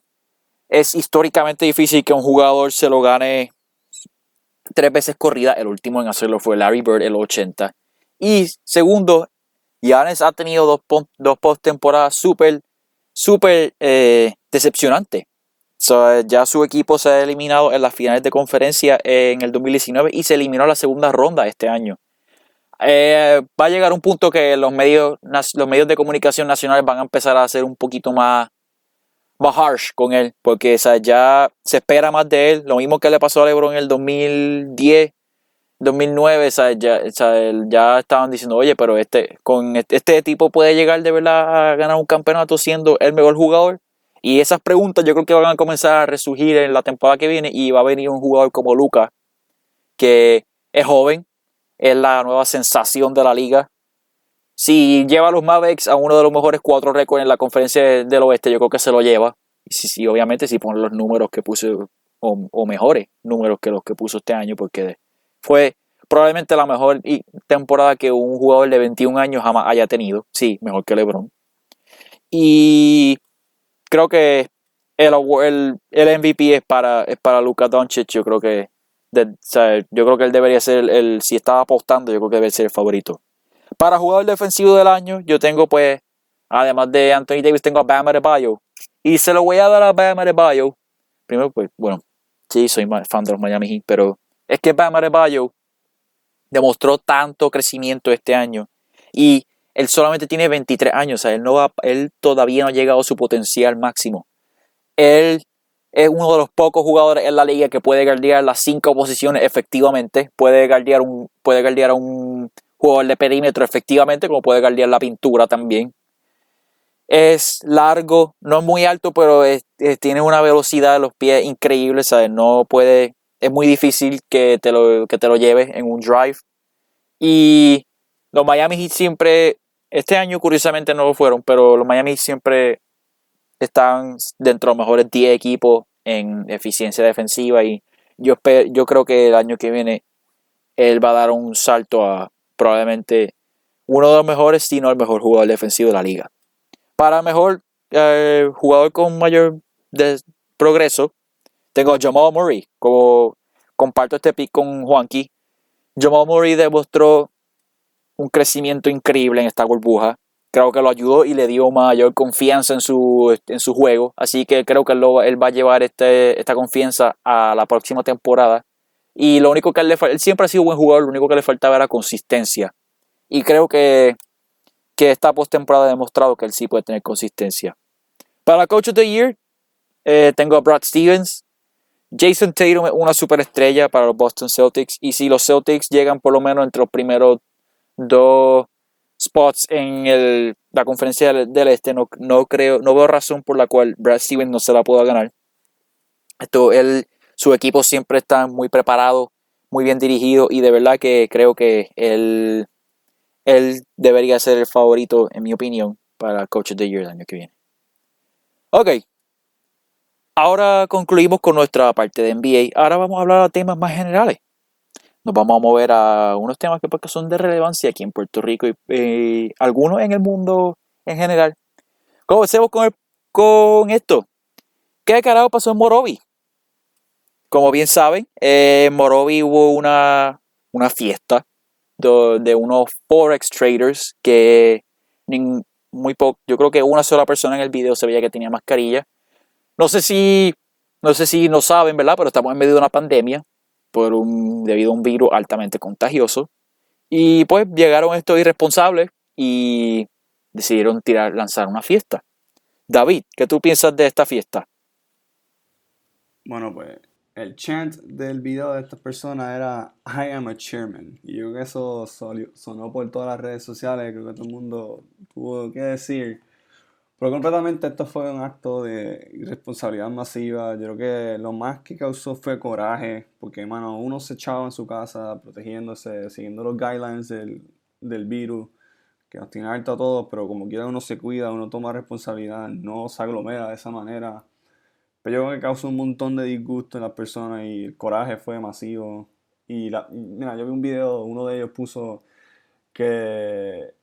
Es históricamente difícil que un jugador se lo gane tres veces corrida. El último en hacerlo fue Larry Bird, el 80. Y segundo, Giannis ha tenido dos, dos postemporadas súper, súper eh, decepcionantes. ya su equipo se ha eliminado en las finales de conferencia en el 2019 y se eliminó en la segunda ronda este año. Eh, va a llegar un punto que los medios, los medios de comunicación nacionales van a empezar a ser un poquito más, más harsh con él, porque ya se espera más de él. Lo mismo que le pasó a LeBron en el 2010 2009, Ya, estaban diciendo, oye, pero este, con este, tipo puede llegar de verdad a ganar un campeonato siendo el mejor jugador. Y esas preguntas yo creo que van a comenzar a resurgir en la temporada que viene y va a venir un jugador como Luca, que es joven, es la nueva sensación de la liga. Si lleva a los Mavericks a uno de los mejores cuatro récords en la conferencia del oeste, yo creo que se lo lleva. Y si, obviamente si pone los números que puso, o, mejores números que los que puso este año, porque fue probablemente la mejor temporada que un jugador de 21 años jamás haya tenido. Sí, mejor que LeBron. Y creo que el, el, MVP es para, es para Doncic. Yo creo que yo creo que él debería ser el, si estaba apostando, yo creo que debe ser el favorito. Para jugador defensivo del año, yo tengo pues, además de Anthony Davis, tengo a Bam Adebayo. Y se lo voy a dar a Bam Adebayo. Primero, pues, bueno, sí, soy fan de los Miami Heat, pero es que Bam Adebayo demostró tanto crecimiento este año y él solamente tiene 23 años, o sea, él, no va, él todavía no ha llegado a su potencial máximo. Él es uno de los pocos jugadores en la liga que puede guardiar las cinco posiciones efectivamente, puede guardiar, un, puede a un jugador de perímetro efectivamente, como puede guardiar la pintura también. Es largo, no es muy alto, pero tiene una velocidad de los pies increíble, ¿sabes? No puede es muy difícil que te lo, que te lo lleves en un drive. Y los Miami Heat siempre, este año curiosamente no lo fueron, pero los Miami Heat siempre están dentro de los mejores 10 equipos en eficiencia defensiva y yo, yo creo que el año que viene él va a dar un salto a probablemente uno de los mejores, si no el mejor jugador defensivo de la liga. Para mejor eh, jugador con mayor progreso, tengo a Jamal Murray, como comparto este pick con Juanqui. Jamal Murray demostró un crecimiento increíble en esta burbuja. Creo que lo ayudó y le dio mayor confianza en su, en su juego. Así que creo que él, él va a llevar este, esta confianza a la próxima temporada. Y lo único que él le él siempre ha sido buen jugador, lo único que le faltaba era consistencia. Y creo que, que esta postemporada ha demostrado que él sí puede tener consistencia. Para Coach of the Year, eh, tengo a Brad Stevens. Jason Tatum es una superestrella para los Boston Celtics y si los Celtics llegan por lo menos entre los primeros dos spots en la conferencia del, este, no, no, creo, no veo razón por la cual Brad Stevens no se la pueda ganar. Esto, él, su equipo siempre está muy preparado, muy bien dirigido y de verdad que creo que él, él debería ser el favorito, en mi opinión, para Coach of the Year el año que viene. Ok, Ahora concluimos con nuestra parte de NBA. Ahora vamos a hablar de temas más generales. Nos vamos a mover a unos temas que porque son de relevancia aquí en Puerto Rico y algunos en el mundo en general. Comencemos con, con esto. ¿Qué carajo pasó en Morovi? Como bien saben, en Morovi hubo una, una fiesta de, de, unos Forex traders que muy poco, yo creo que una sola persona en el video se veía que tenía mascarilla no sé si, no sé si no saben, ¿verdad? Pero estamos en medio de una pandemia. Por un, debido a un virus altamente contagioso. Y pues llegaron estos irresponsables y decidieron tirar, lanzar una fiesta. David, ¿qué tú piensas de esta fiesta? Bueno, pues el chant del video de estas personas era I am a chairman. Y yo creo que eso sonó por todas las redes sociales, creo que todo el mundo tuvo que decir. Pero completamente esto fue un acto de irresponsabilidad masiva. Yo creo que lo más que causó fue coraje, porque, mano, uno se echaba en su casa protegiéndose, siguiendo los guidelines del, del virus, que nos tiene harto a todos, pero como quiera uno se cuida, uno toma responsabilidad, no se aglomera de esa manera. Pero yo creo que causó un montón de disgusto en las personas y el coraje fue masivo. Y la, mira, yo vi un video, uno de ellos puso que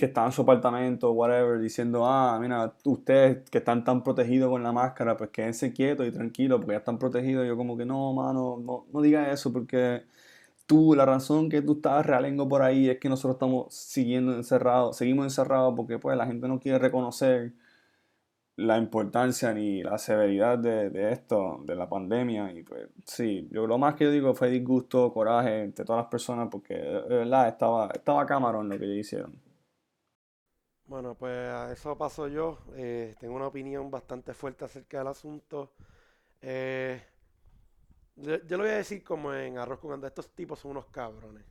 que estaba en su apartamento, whatever, diciendo, ah, mira, ustedes que están tan protegidos con la máscara, pues quédense quietos y tranquilos porque ya están protegidos. Yo como que no, mano, no, no digas eso porque tú, la razón que tú estás realengo por ahí es que nosotros estamos siguiendo encerrados, seguimos encerrados porque pues la gente no quiere reconocer la importancia ni la severidad de, de, esto, de la pandemia. Y pues sí, yo lo más que yo digo fue disgusto, coraje entre todas las personas porque de verdad estaba, estaba camarón lo que ellos hicieron. Bueno, pues a eso paso yo. Eh, tengo una opinión bastante fuerte acerca del asunto. Eh, yo, lo voy a decir como en Arroz con Anda. Estos tipos son unos cabrones.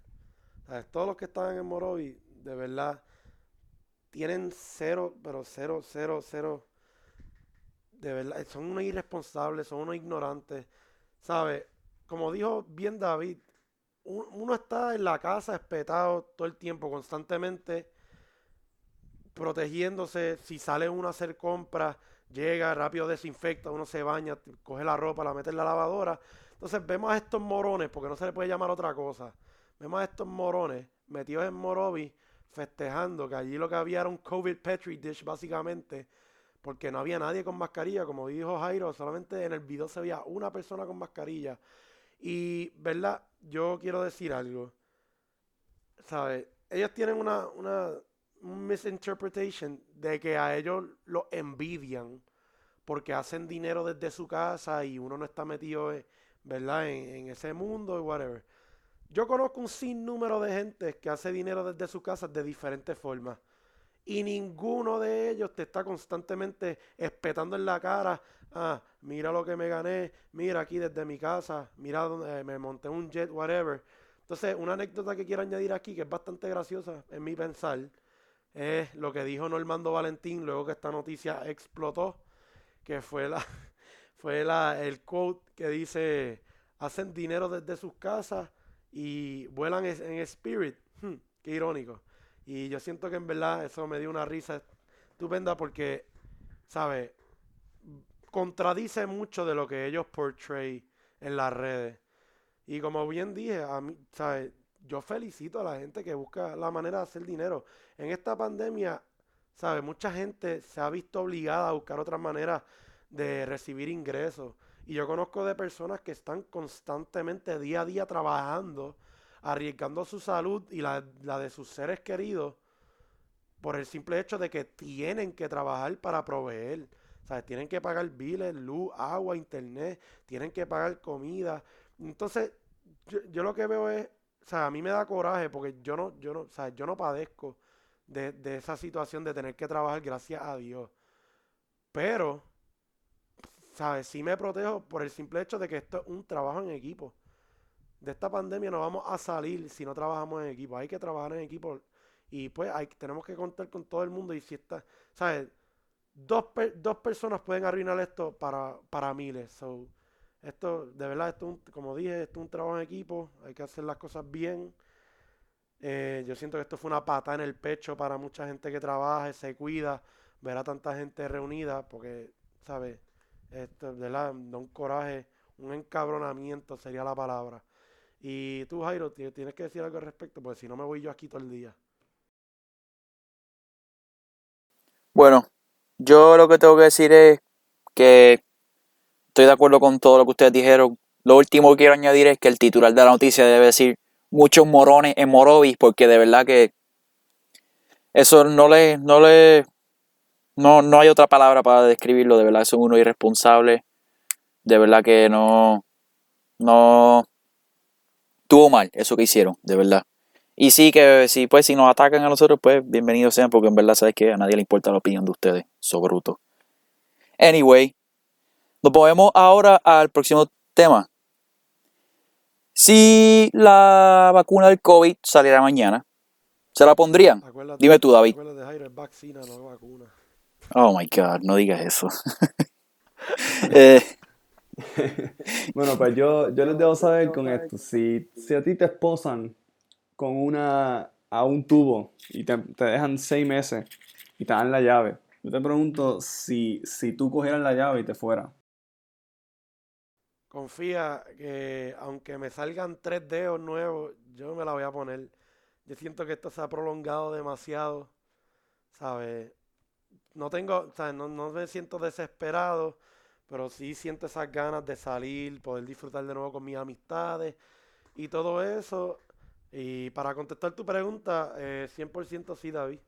Todos los que están en Morovi, de verdad, tienen cero, pero cero, cero, cero. De verdad, son unos irresponsables, son unos ignorantes. ¿Sabes? Como dijo bien David, uno está en la casa espetado todo el tiempo, constantemente protegiéndose, si sale uno a hacer compras, llega, rápido desinfecta, uno se baña, coge la ropa, la mete en la lavadora. Entonces vemos a estos morones, porque no se le puede llamar otra cosa, vemos a estos morones metidos en Morovi festejando que allí lo que había era un COVID Petri dish básicamente, porque no había nadie con mascarilla, como dijo Jairo, solamente en el video se veía una persona con mascarilla. Y, ¿verdad? Yo quiero decir algo. ¿Sabes? Ellos tienen una, una misinterpretation de que a ellos lo envidian porque hacen dinero desde su casa y uno no está metido, eh, ¿verdad? En, ese mundo y whatever. Yo conozco un sinnúmero de gente que hace dinero desde su casa de diferentes formas. Y ninguno de ellos te está constantemente espetando en la cara. Ah, mira lo que me gané. Mira aquí desde mi casa. Mira donde eh, me monté un jet, whatever. Entonces, una anécdota que quiero añadir aquí, que es bastante graciosa en mi pensar, es lo que dijo Normando Valentín luego que esta noticia explotó, que fue la fue la el quote que dice hacen dinero desde sus casas y vuelan en spirit. Hmm, qué irónico. Y yo siento que en verdad eso me dio una risa estupenda porque, ¿sabes? Contradice mucho de lo que ellos portray en las redes. Y como bien dije, a mí, ¿sabes? Yo felicito a la gente que busca la manera de hacer dinero. En esta pandemia, ¿sabes? Mucha gente se ha visto obligada a buscar otras maneras de recibir ingresos. Y yo conozco de personas que están constantemente día a día trabajando, arriesgando su salud y la, de sus seres queridos por el simple hecho de que tienen que trabajar para proveer. ¿Sabes? Tienen que pagar biles, luz, agua, internet, tienen que pagar comida. Entonces, yo lo que veo es sea, a mí me da coraje porque yo no, yo no, o sea, yo no padezco de, esa situación de tener que trabajar gracias a Dios. Pero, ¿sabes? Sí me protejo por el simple hecho de que esto es un trabajo en equipo. De esta pandemia no vamos a salir si no trabajamos en equipo. Hay que trabajar en equipo y pues hay, tenemos que contar con todo el mundo y si está, ¿sabes? Dos, dos personas pueden arruinar esto para, para miles. So, esto, de verdad, esto, como dije, esto es un trabajo en equipo, hay que hacer las cosas bien. Eh, yo siento que esto fue una pata en el pecho para mucha gente que trabaja, se cuida, ver a tanta gente reunida, porque, ¿sabes? Esto, de verdad, da un coraje, un encabronamiento sería la palabra. Y tú, Jairo, tienes que decir algo al respecto, porque si no me voy yo aquí todo el día. Bueno, yo lo que tengo que decir es que estoy de acuerdo con todo lo que ustedes dijeron. Lo último que quiero añadir es que el titular de la noticia debe decir muchos morones en Morovis, porque de verdad que eso no le, no le, no, no hay otra palabra para describirlo, de verdad son unos irresponsables, de verdad que no, no, estuvo mal eso que hicieron, de verdad. Y sí, que si pues si nos atacan a nosotros, pues bienvenidos sean, porque en verdad sabes que a nadie le importa la opinión de ustedes, so bruto. Anyway, nos movemos ahora al próximo tema. Si la vacuna del COVID saliera mañana, ¿se la pondrían? Acuérdate- Dime tú, David. vaccina, no vacuna. Oh my god, no digas eso. Eh, Bueno, pues yo, yo les debo saber con esto. Si, si a ti te esposan con una a un tubo y te, te dejan seis meses y te dan la llave, yo te pregunto si, si tú cogieras la llave y te fueras. Confía que aunque me salgan tres dedos nuevos, yo me la voy a poner. Yo siento que esto se ha prolongado demasiado, ¿sabes? No tengo, ¿sabes? No, no me siento desesperado, pero sí siento esas ganas de salir, poder disfrutar de nuevo con mis amistades y todo eso. Y para contestar tu pregunta, eh, 100% sí, David.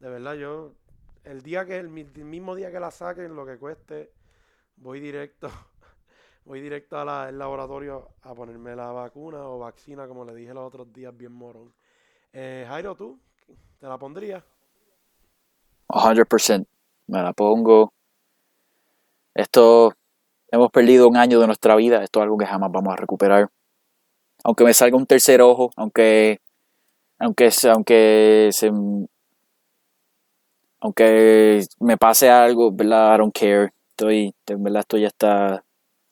De verdad, yo, el día que, el, el mismo día que la saquen, lo que cueste, voy directo voy directo al laboratorio a ponerme la vacuna o vaccina, como le dije los otros días, bien morón. Eh, Jairo, ¿tú? ¿Te la pondrías? 100%. Me la pongo. Esto, hemos perdido un año de nuestra vida. Esto es algo que jamás vamos a recuperar. Aunque me salga un tercer ojo, aunque, aunque, aunque se, aunque me pase algo, ¿verdad? I don't care. Estoy, en verdad, esto ya está,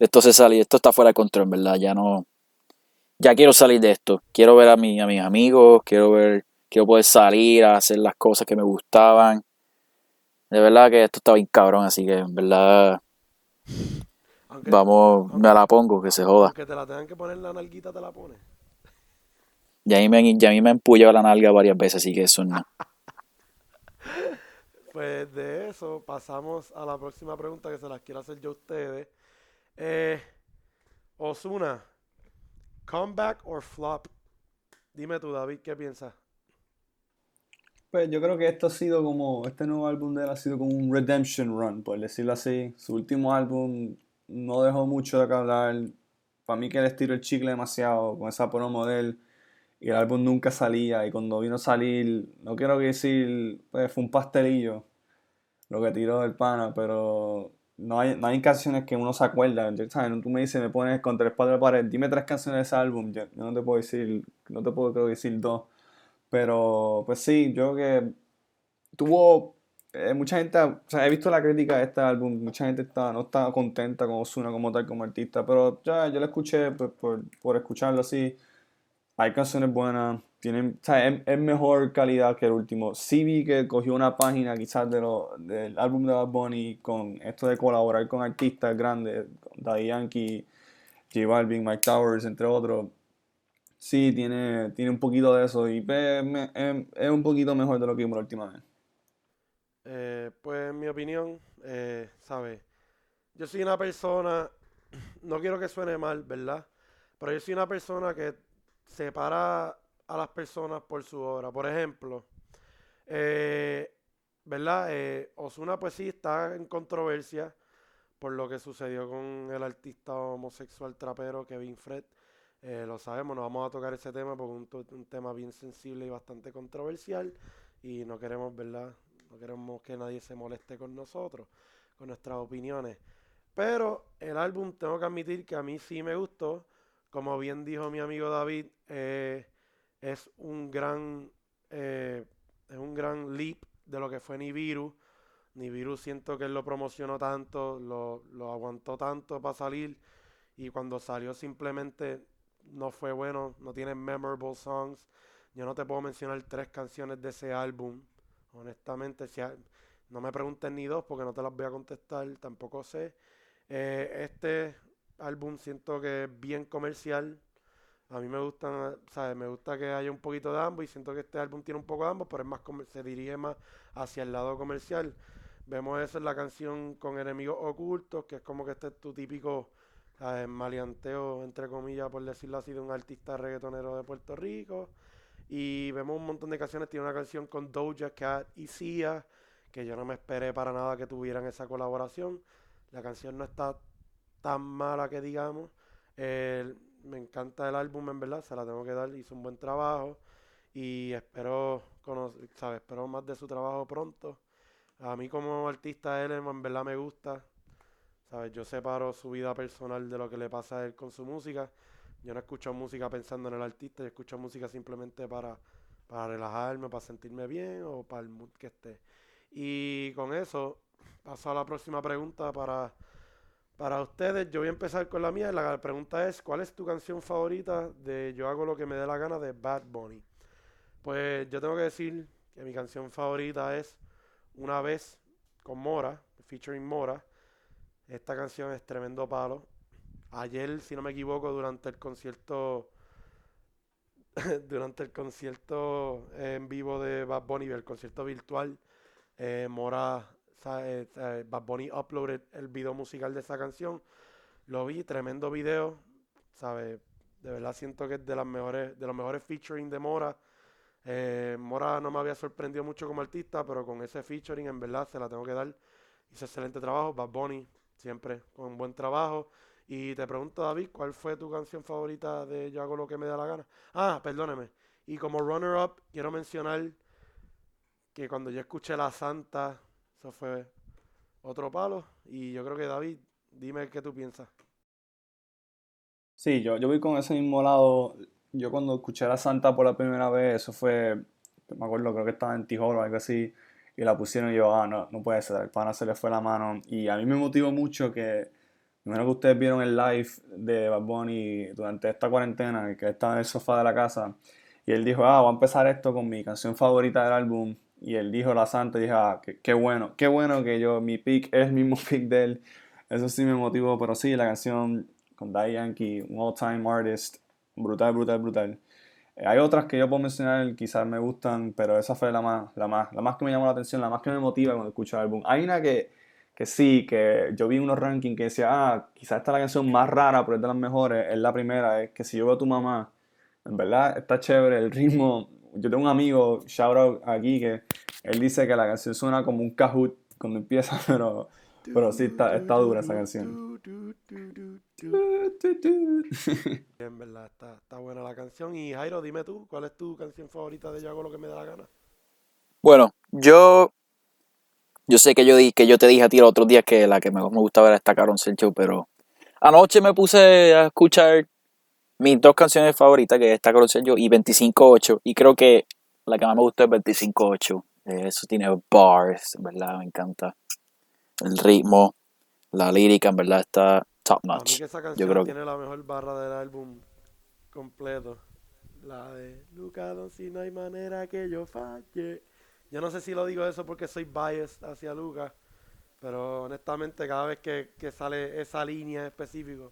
esto se sale, esto está fuera de control, verdad. Ya no, ya quiero salir de esto. Quiero ver a, mi, a mis amigos, quiero ver, quiero poder salir a hacer las cosas que me gustaban. De verdad que esto está bien cabrón, así que en verdad Aunque, vamos, me la pongo, que se joda. aunque te la tengan que poner la nalguita, te la pones. Ya a mí me, ya a mí me han empullado la nalga varias veces, así que eso no. Pues de eso pasamos a la próxima pregunta que se las quiero hacer yo a ustedes. Eh, Osuna, comeback or flop? Dime tú, David, ¿qué piensas? Pues yo creo que esto ha sido como, este nuevo álbum de él ha sido como un redemption run, por decirlo así. Su último álbum no dejó mucho de hablar. Para mí que él estiró el chicle demasiado con esa promo de él. Y el álbum nunca salía. Y cuando vino a salir, no quiero decir, pues fue un pastelillo lo que tiró el pana, pero no hay, no hay canciones que uno se acuerda. ¿sabes? Tú me dices, me pones contra el la pared, dime tres canciones de ese álbum. Yo, no te puedo decir, no te puedo decir dos. Pero, pues sí, yo creo que tuvo eh, mucha gente, o sea, he visto la crítica de este álbum, mucha gente está, no está contenta con Ozuna como tal, como artista, pero ya yo lo escuché pues, por, por escucharlo así. Hay canciones buenas, tienen, o sea, es, es mejor calidad que el último. Sí vi que cogió una página quizás de lo, del álbum de Bad Bunny con esto de colaborar con artistas grandes, Daddy Yankee, J Balvin, Mike Towers, entre otros. Sí, tiene, tiene un poquito de eso y pues, es un poquito mejor de lo que vimos la última vez. Eh, pues en mi opinión, eh, ¿sabes? Yo soy una persona, no quiero que suene mal, ¿verdad? Pero yo soy una persona que separa a las personas por su obra. Por ejemplo, eh, ¿verdad? Eh, Ozuna pues sí está en controversia por lo que sucedió con el artista homosexual trapero Kevin Fred. Eh, lo sabemos, no vamos a tocar ese tema porque es un, un tema bien sensible y bastante controversial y no queremos, ¿verdad? No queremos que nadie se moleste con nosotros, con nuestras opiniones. Pero el álbum, tengo que admitir que a mí sí me gustó. Como bien dijo mi amigo David, eh, es un gran, eh, es un gran leap de lo que fue Nibiru. Nibiru siento que él lo promocionó tanto, lo, lo aguantó tanto para salir y cuando salió simplemente no fue bueno, no tiene memorable songs. Yo no te puedo mencionar tres canciones de ese álbum, honestamente. Si no me pregunten ni dos porque no te las voy a contestar, tampoco sé. Eh, este álbum siento que es bien comercial. A mí me gustan, ¿sabes? Me gusta que haya un poquito de ambos y siento que este álbum tiene un poco de ambos, pero es más se dirige más hacia el lado comercial. Vemos eso en la canción con enemigos ocultos, que es como que este es tu típico ¿sabes? maleanteo, entre comillas, por decirlo así, de un artista reggaetonero de Puerto Rico. Y vemos un montón de canciones. Tiene una canción con Doja Cat y Sia, que yo no me esperé para nada que tuvieran esa colaboración. La canción no está tan mala que digamos. Me encanta el álbum, en verdad, se la tengo que dar, hizo un buen trabajo y espero, ¿sabes? espero más de su trabajo pronto. A mí como artista él en verdad me gusta, ¿sabes? Yo separo su vida personal de lo que le pasa a él con su música. Yo no escucho música pensando en el artista, yo escucho música simplemente para, para relajarme, para sentirme bien o para el mood que esté. Y con eso paso a la próxima pregunta para, para ustedes. Yo voy a empezar con la mía. La pregunta es, ¿cuál es tu canción favorita de Yo hago lo que me dé la gana de Bad Bunny? Pues yo tengo que decir que mi canción favorita es Una vez con Mora, featuring Mora. Esta canción es tremendo palo. Ayer, si no me equivoco, durante el concierto durante el concierto en vivo de Bad Bunny, el concierto virtual, eh, Mora, Bad Bunny uploaded el video musical de esa canción. Lo vi, tremendo video, ¿sabes? De verdad siento que es de las mejores, de los mejores featuring de Mora eh, Mora no me había sorprendido mucho como artista, pero con ese featuring en verdad se la tengo que dar. Hizo excelente trabajo. Bad Bunny, siempre con buen trabajo. Y te pregunto, David, ¿cuál fue tu canción favorita de Yo hago lo que me da la gana? Ah, perdóneme. Y como runner-up, quiero mencionar que cuando yo escuché La Santa, eso fue otro palo. Y yo creo que David, dime qué tú piensas. Sí, yo, yo voy con ese mismo lado yo cuando escuché a la Santa por la primera vez, eso fue, me acuerdo, creo que estaba en Tijolo o algo así, y la pusieron y yo, ah, no, no puede ser, el pana se le fue la mano. Y a mí me motivó mucho que, menos que ustedes vieron el live de Bad Bunny durante esta cuarentena, que estaba en el sofá de la casa, y él dijo, ah, voy a empezar esto con mi canción favorita del álbum, y él dijo La Santa, dije, ah, qué, bueno, qué bueno que yo, mi pick es el mismo pick de él. Eso sí me motivó, pero sí, la canción con Daddy Yankee, un all-time artist, brutal, brutal, brutal. Eh, hay otras que yo puedo mencionar, quizás me gustan, pero esa fue la más, la más, la más que me llamó la atención, la más que me motiva cuando escucho el álbum. Hay una que, que sí, que yo vi unos rankings que decía, ah, quizás esta es la canción más rara, pero es de las mejores, es la primera, es que si yo veo a tu mamá, en verdad está chévere, el ritmo, yo tengo un amigo, shout out aquí, que él dice que la canción suena como un Kahoot cuando empieza, pero, pero sí está, está dura esa canción. en verdad, está, buena la canción. Y Jairo, dime tú, ¿cuál es tu canción favorita de Yo hago lo que me da la gana? Bueno, yo yo sé que yo, di, que yo te dije a ti el otro día que la que mejor me gustaba era esta Caron Show, pero anoche me puse a escuchar mis dos canciones favoritas, que es esta Caron Show y 25-8, y creo que la que más me gusta es 25-8. Eso tiene bars, ¿verdad? Me encanta. El ritmo, la lírica, en verdad, está top notch. que esa canción Yo creo tiene la mejor barra del álbum completo. La de Luca si no hay manera que yo falle. Yo no sé si lo digo eso porque soy biased hacia Luca, pero honestamente cada vez que, que sale esa línea específica,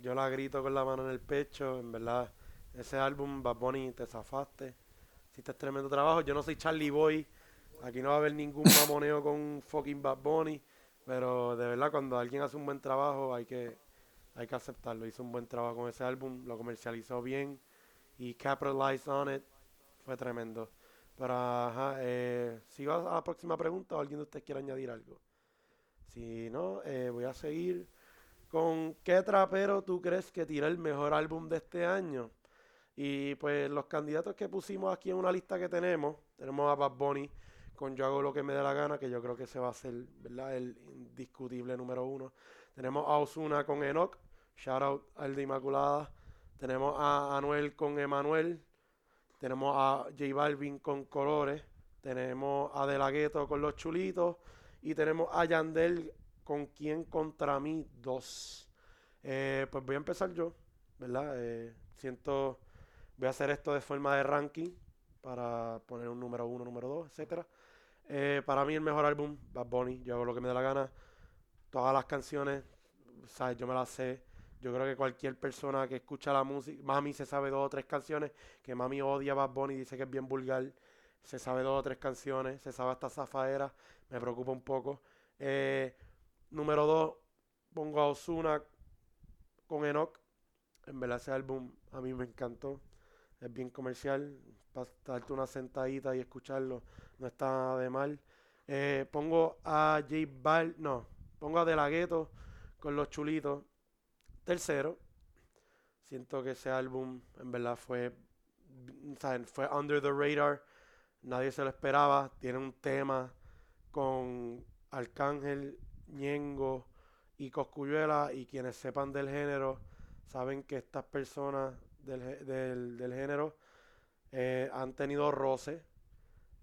yo la grito con la mano en el pecho. En verdad, ese álbum, Bad Bunny, te zafaste. Hiciste tremendo trabajo. Yo no soy Charlie Boy. Aquí no va a haber ningún mamoneo con fucking Bad Bunny. Pero de verdad, cuando alguien hace un buen trabajo, hay que, hay que aceptarlo. Hizo un buen trabajo con ese álbum, lo comercializó bien y capitalized on it. Fue tremendo. Pero, ajá, eh, sigo a la próxima pregunta o alguien de ustedes quiere añadir algo. Si no, eh, voy a seguir con qué trapero tú crees que tira el mejor álbum de este año. Y pues los candidatos que pusimos aquí en una lista que tenemos, tenemos a Bad Bunny, con Yo hago lo que me dé la gana, que yo creo que se va a ser ¿verdad? el indiscutible número uno. Tenemos a Osuna con Enoch, shout out al de Inmaculada. Tenemos a Anuel con Emanuel. Tenemos a J Balvin con Colores. Tenemos a De La Ghetto con Los Chulitos. Y tenemos a Yandel con Quien contra mí dos. Eh, pues voy a empezar yo, ¿verdad? Eh, siento, voy a hacer esto de forma de ranking para poner un número uno, número dos, etcétera. Eh, para mí el mejor álbum, Bad Bunny, yo hago lo que me da la gana. Todas las canciones, ¿sabes? Yo me las sé. Yo creo que cualquier persona que escucha la música, Mami se sabe dos o tres canciones, que Mami odia a Bad Bunny, dice que es bien vulgar, se sabe dos o tres canciones, se sabe hasta Zafaera, me preocupa un poco. Eh, número dos, pongo a Osuna con Enoch. En verdad ese álbum a mí me encantó, es bien comercial, para darte una sentadita y escucharlo no está de mal. Eh, pongo a J Bal, no, pongo a De La Ghetto con los chulitos. Tercero, Siento que ese álbum en verdad fue, ¿saben? fue under the radar. Nadie se lo esperaba. Tiene un tema con Arcángel, Ñengo y Coscuyuela. Y quienes sepan del género saben que estas personas del, del- del género eh, han tenido roce.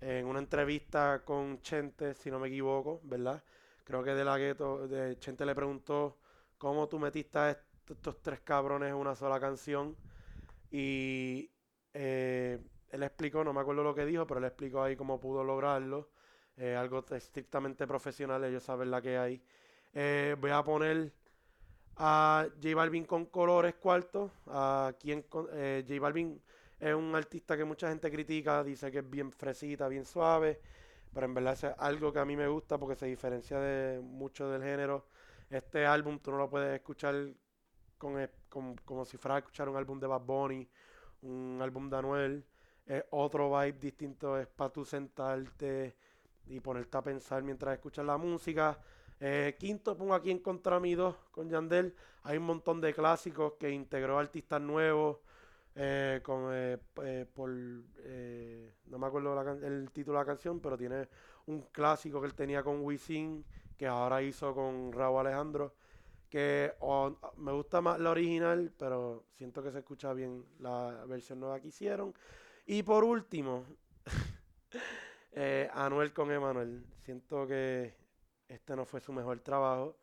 En una entrevista con Chente, si no me equivoco, ¿verdad? Creo que de la gueto, de Chente le preguntó cómo tú metiste a est- estos tres cabrones en una sola canción. Y eh, él explicó, no me acuerdo lo que dijo, pero él explicó ahí cómo pudo lograrlo. Algo estrictamente profesional, ellos saben la que hay. Eh, voy a poner a J Balvin con colores cuarto. A quien eh, J Balvin es un artista que mucha gente critica, dice que es bien fresita, bien suave, pero en verdad es algo que a mí me gusta porque se diferencia de mucho del género. Este álbum tú no lo puedes escuchar con- como si fuera a escuchar un álbum de Bad Bunny, un álbum de Anuel. Es otro vibe distinto, es para tú sentarte y ponerte a pensar mientras escuchas la música. Eh, quinto, pongo aquí en Contra Mi 2 con Yandel. Hay un montón de clásicos que integró artistas nuevos. eh, eh, eh, no me acuerdo el título de la canción, pero tiene un clásico que él tenía con Wisin, que ahora hizo con Raúl Alejandro, que me gusta más la original, pero siento que se escucha bien la versión nueva que hicieron. Y por último, eh, Anuel con Emanuel. Siento que este no fue su mejor trabajo.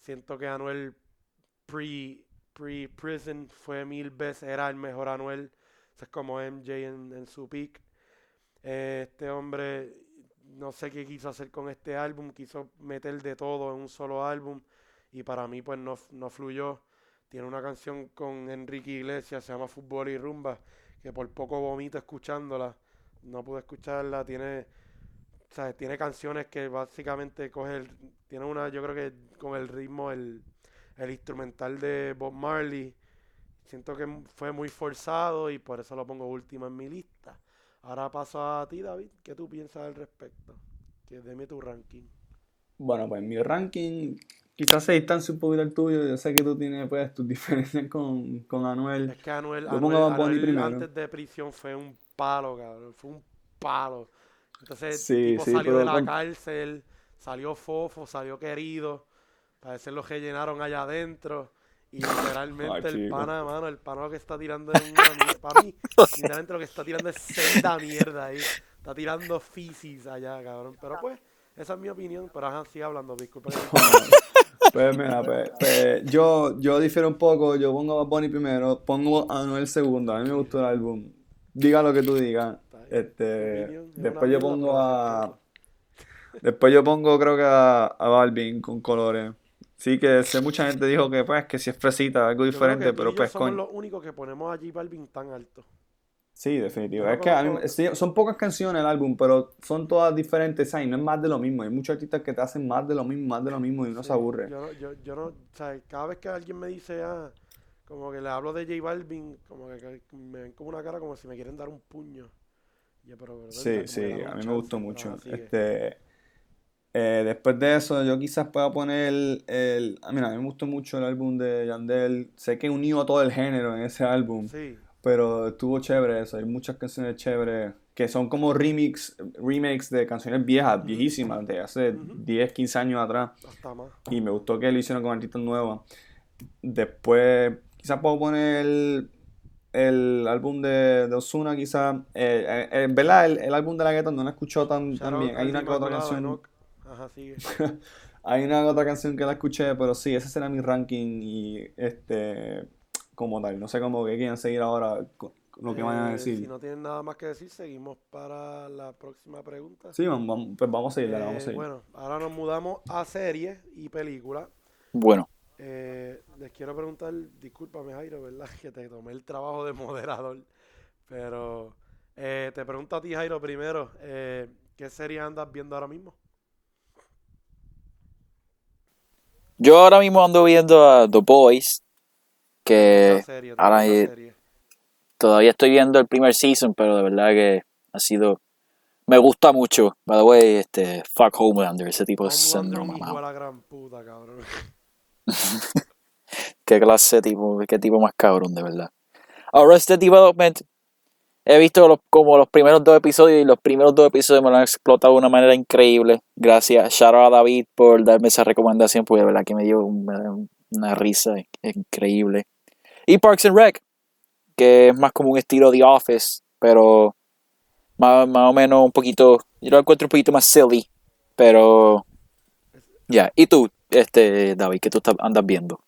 Siento que Anuel pre, pre prison fue mil veces, era el mejor Anuel. Eso es como MJ en, en su peak. Eh, este hombre, no sé qué quiso hacer con este álbum, quiso meter de todo en un solo álbum y para mí pues no, no fluyó. Tiene una canción con Enrique Iglesias, se llama Fútbol y Rumba, que por poco vomito escuchándola. No pude escucharla, tiene, ¿sabes? tiene canciones que básicamente coge el, tiene una, yo creo que con el ritmo, el, el instrumental de Bob Marley. Siento que fue muy forzado y por eso lo pongo último en mi lista. Ahora paso a ti, David. ¿Qué tú piensas al respecto? Que deme tu ranking. Bueno, pues mi ranking quizás se distancia un poquito al tuyo. Yo sé que tú tienes pues tus diferencias con, con Anuel. Es que Anuel, Yo Anuel, pongo a Bad Bunny Anuel primero. antes de prisión fue un palo, cabrón. Fue un palo. Entonces, Sí, el tipo sí, salió de la cárcel, salió fofo, salió querido. Parece lo que llenaron allá adentro. Y literalmente el chico. pana, mano, el pana lo que está tirando es una. Para mí, literalmente lo que está tirando es senda mierda ahí. Está tirando fisis allá, cabrón. Pero pues, esa es mi opinión. Pero ajá, sigue hablando, disculpa. Pues mira, pues, pues, yo, yo difiero un poco, yo pongo a Bunny primero, pongo a Anuel segundo, a mí me gustó el álbum, diga lo que tú digas, este, después yo pongo a, después yo pongo creo que a, a Balvin con colores, sí que sé mucha gente dijo que pues que si es fresita, algo diferente, y pero yo pues somos coño, los únicos que ponemos a J Balvin tan alto. sí, definitivo, es que a mí, sí, son pocas canciones el álbum, pero son todas diferentes, ¿sabes? Y no es más de lo mismo, hay muchos artistas que te hacen más de lo mismo, más de lo mismo y uno Sí, se aburre. Yo, no- yo, yo no, o sea, cada vez que alguien me dice, ah, como que le hablo de J Balvin, como que, que me ven como una cara como si me quieren dar un puño. Yo, pero, brother, Sí, sí, a mí me gustó mucho. Este, eh, después de eso, yo quizás pueda poner el. ah, Mira, a mí me gustó mucho el álbum de Yandel. Sé que unió a todo el género en ese álbum, Sí, pero estuvo chévere eso. Hay muchas canciones chéveres que son como remix, remakes de canciones viejas, viejísimas, de hace Ujú. 10, 15 años atrás. hasta más. Y me gustó que lo hicieron con artistas nuevos. Después, quizás puedo poner el, el álbum de, de Ozuna, quizás. Eh, eh, eh, en verdad, el, el álbum de la gueta no lo escuchó tan, tan bien. Hay una que otra canción. Enoch. Ajá, sigue. Hay una otra canción que la escuché, pero sí, ese será mi ranking y este como tal. No sé cómo que quieran seguir ahora con lo que vayan a Eh, decir. Si no tienen nada más que decir, seguimos para la próxima pregunta. Sí, vamos, vamos- pues vamos a seguir, dale, vamos a Eh, seguir. bueno, ahora nos mudamos a series y películas. Bueno, Eh, les quiero preguntar, discúlpame Jairo, ¿verdad? Que te tomé el trabajo de moderador, pero eh, te pregunto a ti Jairo primero, eh, ¿qué serie andas viendo ahora mismo? yo ahora mismo ando viendo a The Boys, que serie, ahora todavía estoy viendo el primer season, pero de verdad que ha sido... Me gusta mucho. By the way, este, fuck Homelander, ese tipo de Homelander, síndrome, hijo mamá. la gran puta, cabrón. qué clase tipo, qué tipo más cabrón, de verdad. Arrested Development, he visto como los primeros dos episodios y los primeros dos episodios me lo han explotado de una manera increíble. Gracias, shout out a David por darme esa recomendación, porque de verdad que me dio una, risa increíble. Y Parks and Rec, que es más como un estilo The Office, pero más, más o menos un poquito, yo lo encuentro un poquito más silly, pero ya. ¿Y tú, este David, qué tú estás- andas viendo?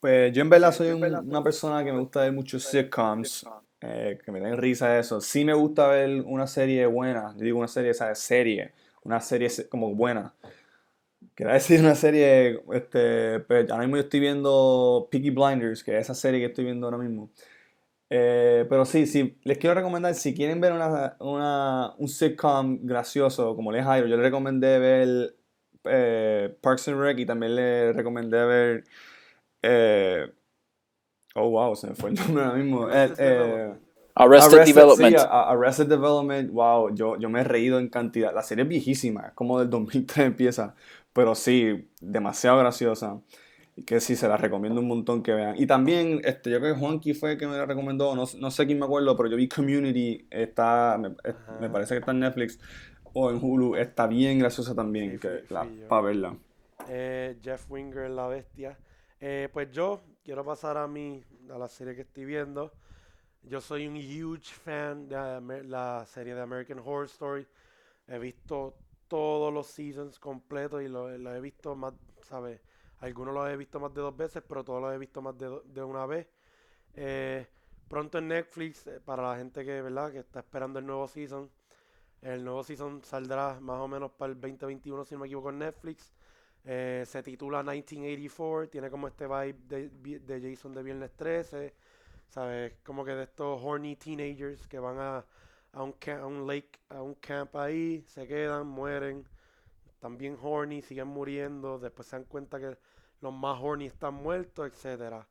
Pues yo en verdad soy un- una persona que me gusta ver muchos sitcoms, eh, que me den risa eso. Sí me gusta ver una serie buena, yo digo una serie, ¿sabes? Serie, una serie se- como buena. Quería decir una serie, este, pues ahora mismo yo estoy viendo Peaky Blinders, que es esa serie que estoy viendo ahora mismo. Eh, pero sí, sí, les quiero recomendar, si quieren ver una, una- un sitcom gracioso como Les Jairo, yo les recomendé ver eh, Parks and Rec y también le recomendé ver... eh, oh, wow, se me fue el nombre ahora mismo. Eh, eh, Arrested, sí, Development. a- Arrested Development, wow, yo, yo me he reído en cantidad. La serie es viejísima, es como del 2003 empieza, pero sí, demasiado graciosa. Y que sí, se la recomiendo un montón que vean. Y también, este, yo creo que Juanqui fue el que me la recomendó, no, no sé quién me acuerdo, pero yo vi Community, está, me, me parece que está en Netflix o en Hulu, está bien graciosa también, Sí, que la, para verla. Eh, Jeff Winger, la bestia. Eh, pues yo quiero pasar a mí, a la serie que estoy viendo. Yo soy un huge fan de Amer- la serie de American Horror Story. He visto todos los seasons completos y lo, lo he visto más, ¿sabes? Algunos los he visto más de dos veces, pero todos los he visto más de, de una vez. Eh, pronto en Netflix, eh, para la gente que, ¿verdad? que está esperando el nuevo season. El nuevo season saldrá más o menos para el 2021, si no me equivoco, en Netflix. Eh, se titula 1984, tiene como este vibe de, Jason de Viernes 13, ¿sabes? Como que de estos horny teenagers que van a, a, un, un lake, a un camp ahí, se quedan, mueren, están bien horny, siguen muriendo, después se dan cuenta que los más horny están muertos, etcétera.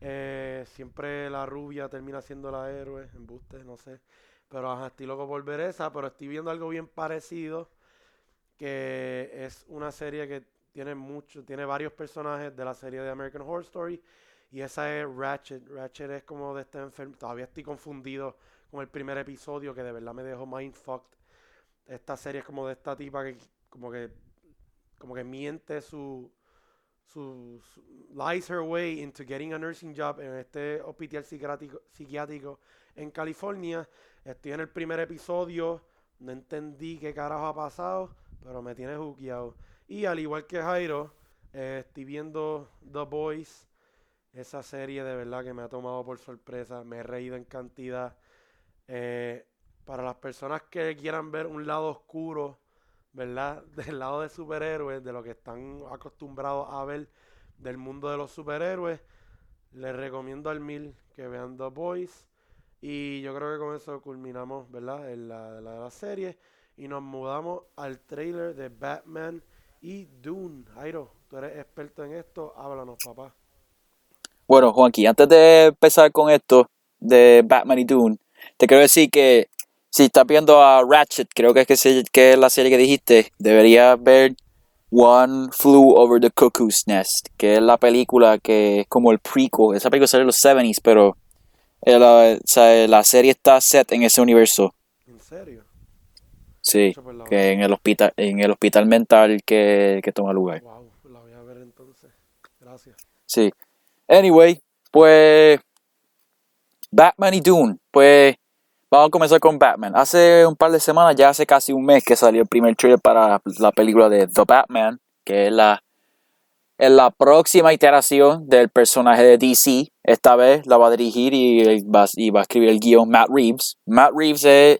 Eh, siempre la rubia termina siendo la héroe, embuste, no sé. Pero ajá, estoy loco por ver esa, pero estoy viendo algo bien parecido, que es una serie que tiene mucho, tiene varios personajes de la serie de American Horror Story, y esa es Ratchet. Ratchet es como de este enfermo, todavía estoy confundido con el primer episodio, que de verdad me dejó mindfucked. Esta serie es como de esta tipa que como que como que miente su, su, su- lies her way into getting a nursing job en este hospital psiquiátrico, psiquiátrico en California. Estoy en el primer episodio, no entendí qué carajo ha pasado, pero me tiene juqueado. Y al igual que Jairo, eh, estoy viendo The Boys, esa serie de verdad que me ha tomado por sorpresa, me he reído en cantidad. Eh, para las personas que quieran ver un lado oscuro, ¿verdad? Del lado de superhéroes, de lo que están acostumbrados a ver del mundo de los superhéroes, les recomiendo al mil que vean The Boys. Y yo creo que con eso culminamos, ¿verdad? En la, la, la serie. Y nos mudamos al trailer de Batman y Dune. Jairo, tú eres experto en esto, háblanos, papá. Bueno, Juanqui, antes de empezar con esto de Batman y Dune, te quiero decir que si estás viendo a Ratchet, creo que es, que, es la serie que dijiste, deberías ver One Flew Over the Cuckoo's Nest, que es la película que es como el prequel. Esa película salió en los 70s, pero la, o sea, la serie está set en ese universo. ¿En serio? Sí, la que en el hospital, en el hospital mental que, que toma lugar. Wow, la voy a ver entonces. Gracias. Sí. Anyway, pues Batman y Dune. Pues vamos a comenzar con Batman. Hace un par de semanas, ya hace casi un mes que salió el primer trailer para la película de The Batman, que es la, es la próxima iteración del personaje de DC. Esta vez la va a dirigir y va, y va a escribir el guion Matt Reeves. Matt Reeves es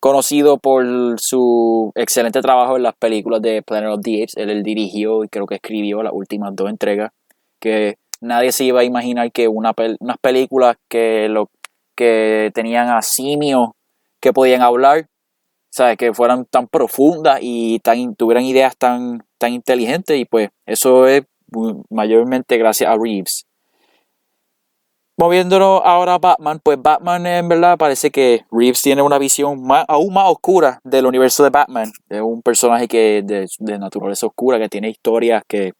conocido por su excelente trabajo en las películas de Planet of the Apes. Él, dirigió y creo que escribió las últimas dos entregas. Que nadie se iba a imaginar que unas películas que, lo, que tenían a simios que podían hablar, ¿sabes? que fueran tan profundas y tan, tuvieran ideas tan, tan inteligentes. Y pues eso es mayormente gracias a Reeves. Moviéndonos ahora a Batman, pues Batman en verdad parece que Reeves tiene una visión aún más oscura del universo de Batman. Es un personaje que de, de naturaleza oscura, que tiene historias que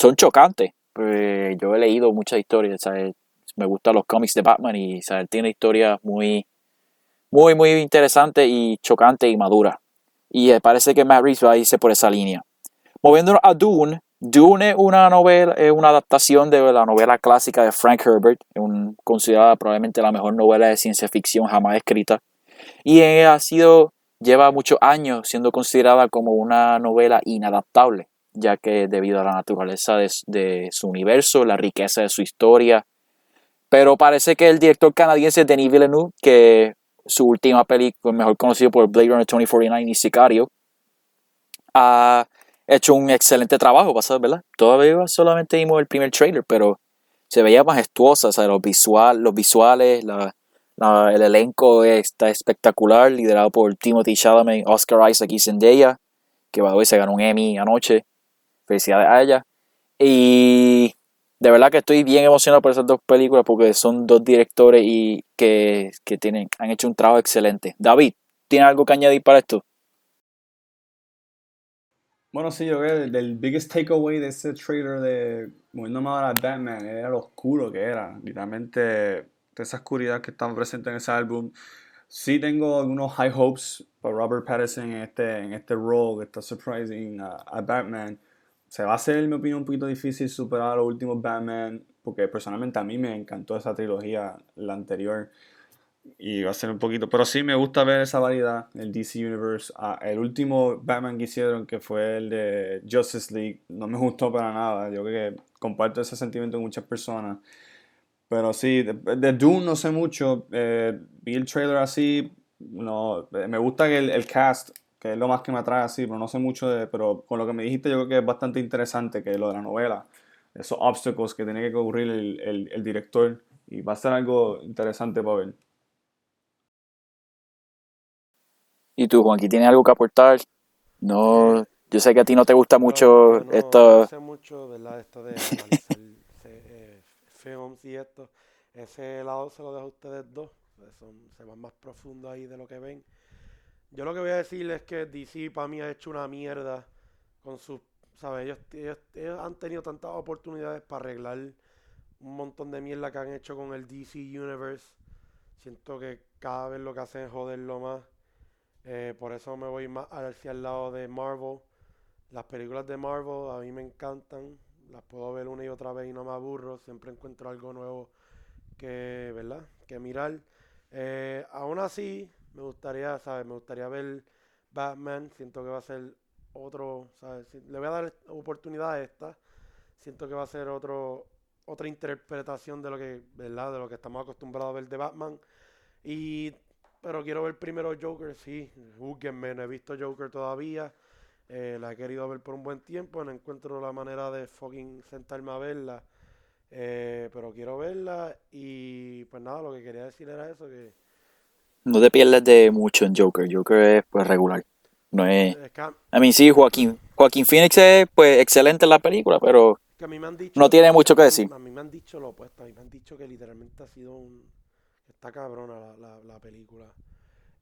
son chocantes. pues yo he leído muchas historias, ¿sabes? Me gustan los cómics de Batman y ¿sabes? tiene historias muy, muy, muy interesantes y chocantes y maduras. Y eh, parece que Matt Reeves va a irse por esa línea. Moviéndonos a Dune, Dune es una novela, es una adaptación de la novela clásica de Frank Herbert, considerada probablemente la mejor novela de ciencia ficción jamás escrita. Y ha sido, lleva muchos años siendo considerada como una novela inadaptable, ya que debido a la naturaleza de, de su universo, la riqueza de su historia. Pero parece que el director canadiense Denis Villeneuve, que su última película, mejor conocido por Blade Runner 2049 y Sicario, ha hecho un excelente trabajo, pasado, ¿verdad? Todavía solamente vimos el primer trailer, pero se veía majestuosa, o sea, los, visual, los visuales, el elenco está espectacular, liderado por Timothy Chalamet, Oscar Isaac y Zendaya, que hoy se ganó un Emmy anoche. Felicidades a ella. Y de verdad que estoy bien emocionado por esas dos películas porque son dos directores y que, que tienen, han hecho un trabajo excelente. David, ¿tiene algo que añadir para esto? Bueno, sí, yo creo que el, biggest takeaway de ese trailer de moviéndome ahora a Batman era lo oscuro que era. Literalmente, esa oscuridad que estaba presente en ese álbum. Sí tengo algunos high hopes para Robert Pattinson en este, en este role que está surprising a, Batman. Se va a hacer, en mi opinión, un poquito difícil superar a los últimos Batman, porque personalmente a mí me encantó esa trilogía, la anterior y va a ser un poquito. Pero sí me gusta ver esa variedad, el DC Universe. Ah, el último Batman que hicieron, que fue el de Justice League, no me gustó para nada. Yo creo que comparto ese sentimiento con muchas personas. Pero sí, de, Dune no sé mucho. Eh, vi el trailer así. No, me gusta que el, cast, que es lo más que me atrae así, pero no sé mucho de. Pero con lo que me dijiste, yo creo que es bastante interesante que lo de la novela. Esos obstáculos que tiene que cubrir el, el, el director. Y va a ser algo interesante para ver. ¿Y tú, Juan, tienes algo que aportar? No, yo sé que a ti no te gusta mucho esto. No sé mucho, ¿verdad? Esto de analizar eh, films y esto. Ese lado se lo dejo a ustedes dos. Son, se van más profundo ahí de lo que ven. Yo lo que voy a decir es que DC para mí ha hecho una mierda con sus, ¿sabes? Ellos, ellos han tenido tantas oportunidades para arreglar un montón de mierda que han hecho con el DC Universe. Siento que cada vez lo que hacen es joderlo más. Eh, por eso me voy más hacia el lado de Marvel. Las películas de Marvel a mí me encantan. Las puedo ver una y otra vez y no me aburro. Siempre encuentro algo nuevo que, ¿verdad? que mirar. Eh, aún así, me gustaría, ¿sabes? Me gustaría ver Batman. Siento que va a ser otro, ¿sabes? Le voy a dar oportunidad a esta. Siento que va a ser otro, otra interpretación de lo que, ¿verdad? De lo que estamos acostumbrados a ver de Batman. Y pero quiero ver primero Joker, sí. Júguenme, no he visto Joker todavía. Eh, la he querido ver por un buen tiempo. No encuentro la manera de fucking sentarme a verla. Eh, pero quiero verla. Y pues nada, lo que quería decir era eso: que. No te pierdes de mucho en Joker. Joker es pues regular. No es. a mí sí, Joaquín. Joaquín Phoenix es pues excelente en la película, pero. no tiene mucho que decir. A mí me han dicho lo opuesto. A mí me han dicho que literalmente ha sido un Está cabrona la, la, película.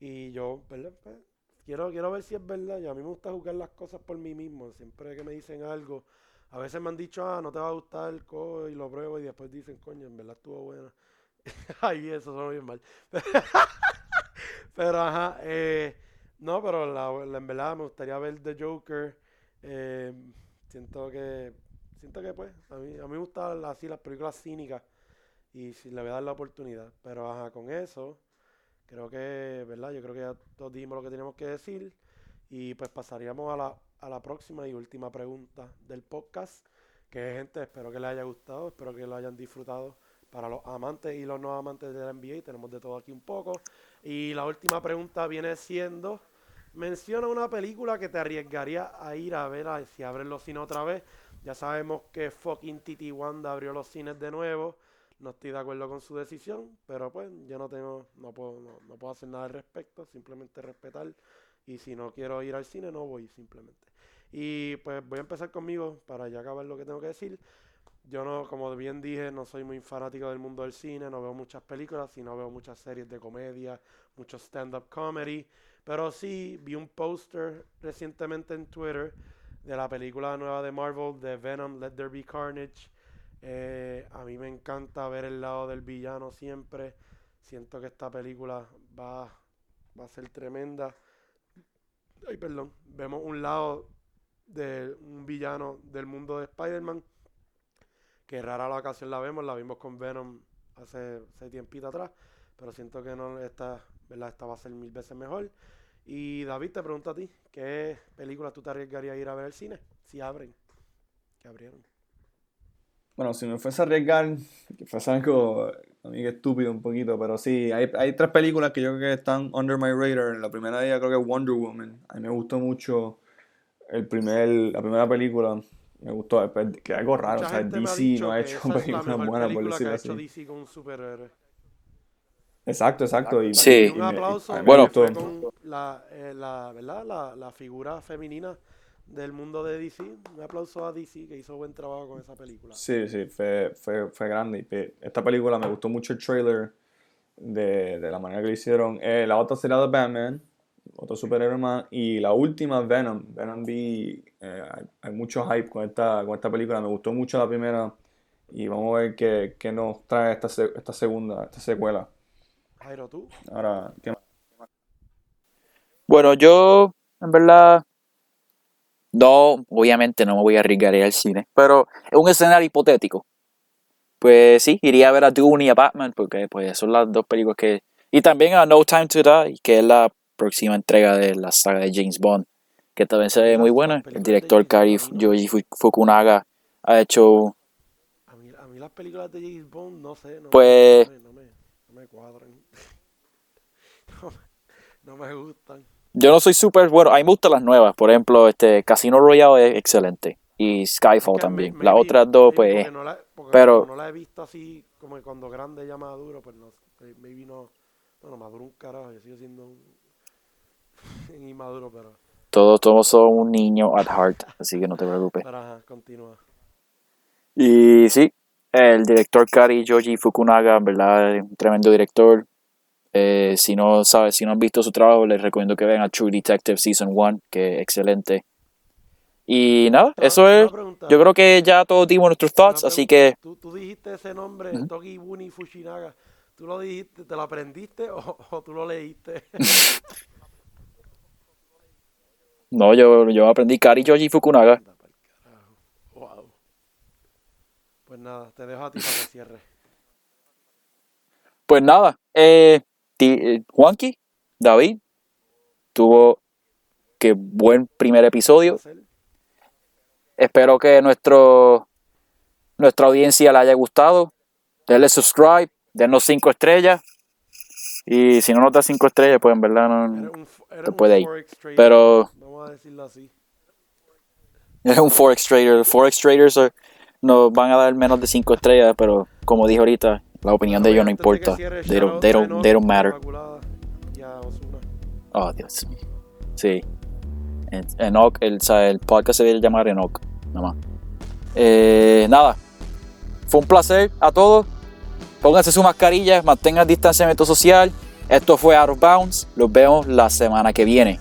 Y yo, ¿verdad? Pues, quiero, quiero ver si es verdad. Y a mí me gusta jugar las cosas por mí mismo. Siempre que me dicen algo, a veces me han dicho, ah, no te va a gustar el co y lo pruebo y después dicen, coño, en verdad estuvo buena. Ay, eso suena bien mal. pero ajá, eh, no, pero la, en verdad me gustaría ver The Joker. Eh, siento que, siento que pues, a mí, a mí me gustan así las películas cínicas y si le voy a dar la oportunidad. Pero ajá, con eso, creo que, ¿verdad? Yo creo que ya todos dijimos lo que teníamos que decir. Y pues pasaríamos a la, a la próxima y última pregunta del podcast. Que gente, espero que les haya gustado, espero que lo hayan disfrutado. Para los amantes y los no amantes de la NBA, tenemos de todo aquí un poco. Y la última pregunta viene siendo: menciona una película que te arriesgaría a ir a ver a, si abren los cines otra vez. Ya sabemos que fucking Titi Wanda abrió los cines de nuevo. No estoy de acuerdo con su decisión, pero pues yo no tengo, no puedo, no, puedo hacer nada al respecto, simplemente respetar. Y si no quiero ir al cine, no voy simplemente. Y pues voy a empezar conmigo para ya acabar lo que tengo que decir. Yo no, como bien dije, no soy muy fanático del mundo del cine, no veo muchas películas, sino veo muchas series de comedia, muchos stand-up comedy. Pero sí vi un póster recientemente en Twitter de la película nueva de Marvel, de Venom, Let There Be Carnage. Eh, a mí me encanta ver el lado del villano siempre. Siento que esta película va, va a ser tremenda. Ay, perdón. Vemos un lado de un villano del mundo de Spider-Man. Que rara la ocasión la vemos. La vimos con Venom hace, hace tiempito atrás. Pero siento que no esta, ¿verdad? esta va a ser mil veces mejor. Y David, te pregunto a ti, ¿qué película tú te arriesgarías a ir a ver al cine? Si abren. Que abrieron. Bueno, si me fuese a arriesgar, que fuese algo, a mí que estúpido un poquito, pero sí, hay, hay tres películas que yo creo que están under my radar. La primera de ellas creo que es Wonder Woman. A mí me gustó mucho el primer, la primera película. Me gustó, que algo raro, Mucha o sea, DC no ha hecho películas buenas, por decirlo ha así. hecho DC con un superhéroe. Exacto, exacto. Y, Sí. y Un aplauso me Bueno. fue gustó. con la, eh, la, ¿verdad? La, la figura femenina del mundo de DC. Un aplauso a DC que hizo buen trabajo con esa película. Sí, sí, fue, fue, fue grande. Y esta película me gustó mucho el trailer de, de la manera que lo hicieron. Eh, la otra será de Batman, otro superhéroe más. Y la última, Venom. Venom vi, eh, hay, hay mucho hype con esta, con esta película. Me gustó mucho la primera. Y vamos a ver qué, qué nos trae esta, esta segunda, esta secuela. Jairo, tú. Ahora, ¿qué más? Bueno, yo, en verdad, no, obviamente no me voy a arriesgar a ir al cine, pero es un escenario hipotético. Pues sí, iría a ver a Dune y a Batman, porque pues son las dos películas que... Y también a No Time to Die, que es la próxima entrega de la saga de James Bond, que también se ve muy buena. El director Kari Yoji Fu- Fukunaga ha hecho... A mí, a mí las películas de James Bond, no sé. No, Pues- me, no, me, no me cuadran. no, me, gustan. Yo no soy súper bueno, a mí me gustan las nuevas, por ejemplo, este Casino Royale es excelente y Skyfall Que también. Las otras dos, pues... porque no la- porque pero- no la he visto así, como que cuando grande ya maduro, pues no maybe no. Bueno, maduro un carajo, yo sigo siendo un. inmaduro, pero. Todos, todos son un niño at heart, así que no te preocupes. Pero ajá, continúa. Y sí, el director Kari Yoji Fukunaga, en verdad, es un tremendo director. Eh, si no sabes, si no han visto su trabajo, les recomiendo que vean a True Detective Season 1, que es excelente. Y nada, eso es. pregunta, Yo creo que ya todos dimos nuestros thoughts, así que. Tú, tú dijiste ese nombre, Ujú. Togi Buni Fushinaga. ¿Tú lo dijiste, te lo aprendiste o, o tú lo leíste? no, yo, yo aprendí Kari Yoji Fukunaga. Wow. Pues nada, te dejo a ti para que cierres. Pues nada, eh, ti- eh, Juanqui, David, tuvo que buen primer episodio. Espero que nuestro, nuestra audiencia le haya gustado. Denle subscribe, denos cinco estrellas. Y si no nos da cinco estrellas, pues en verdad no. un puede ir. Pero Vamos a decirlo así. es un Forex Trader. Forex Traders eh, nos van a dar menos de cinco estrellas, pero como dije ahorita, la opinión de ellos no importa. They don't, they don't, they don't matter. Oh, Dios mío. Sí. En- Enoch, el, el podcast se debe llamar Enoch, nada más. Eh, nada. Fue un placer a todos. Pónganse su mascarilla, mantengan distanciamiento social. Esto fue Out of Bounds. Los vemos la semana que viene.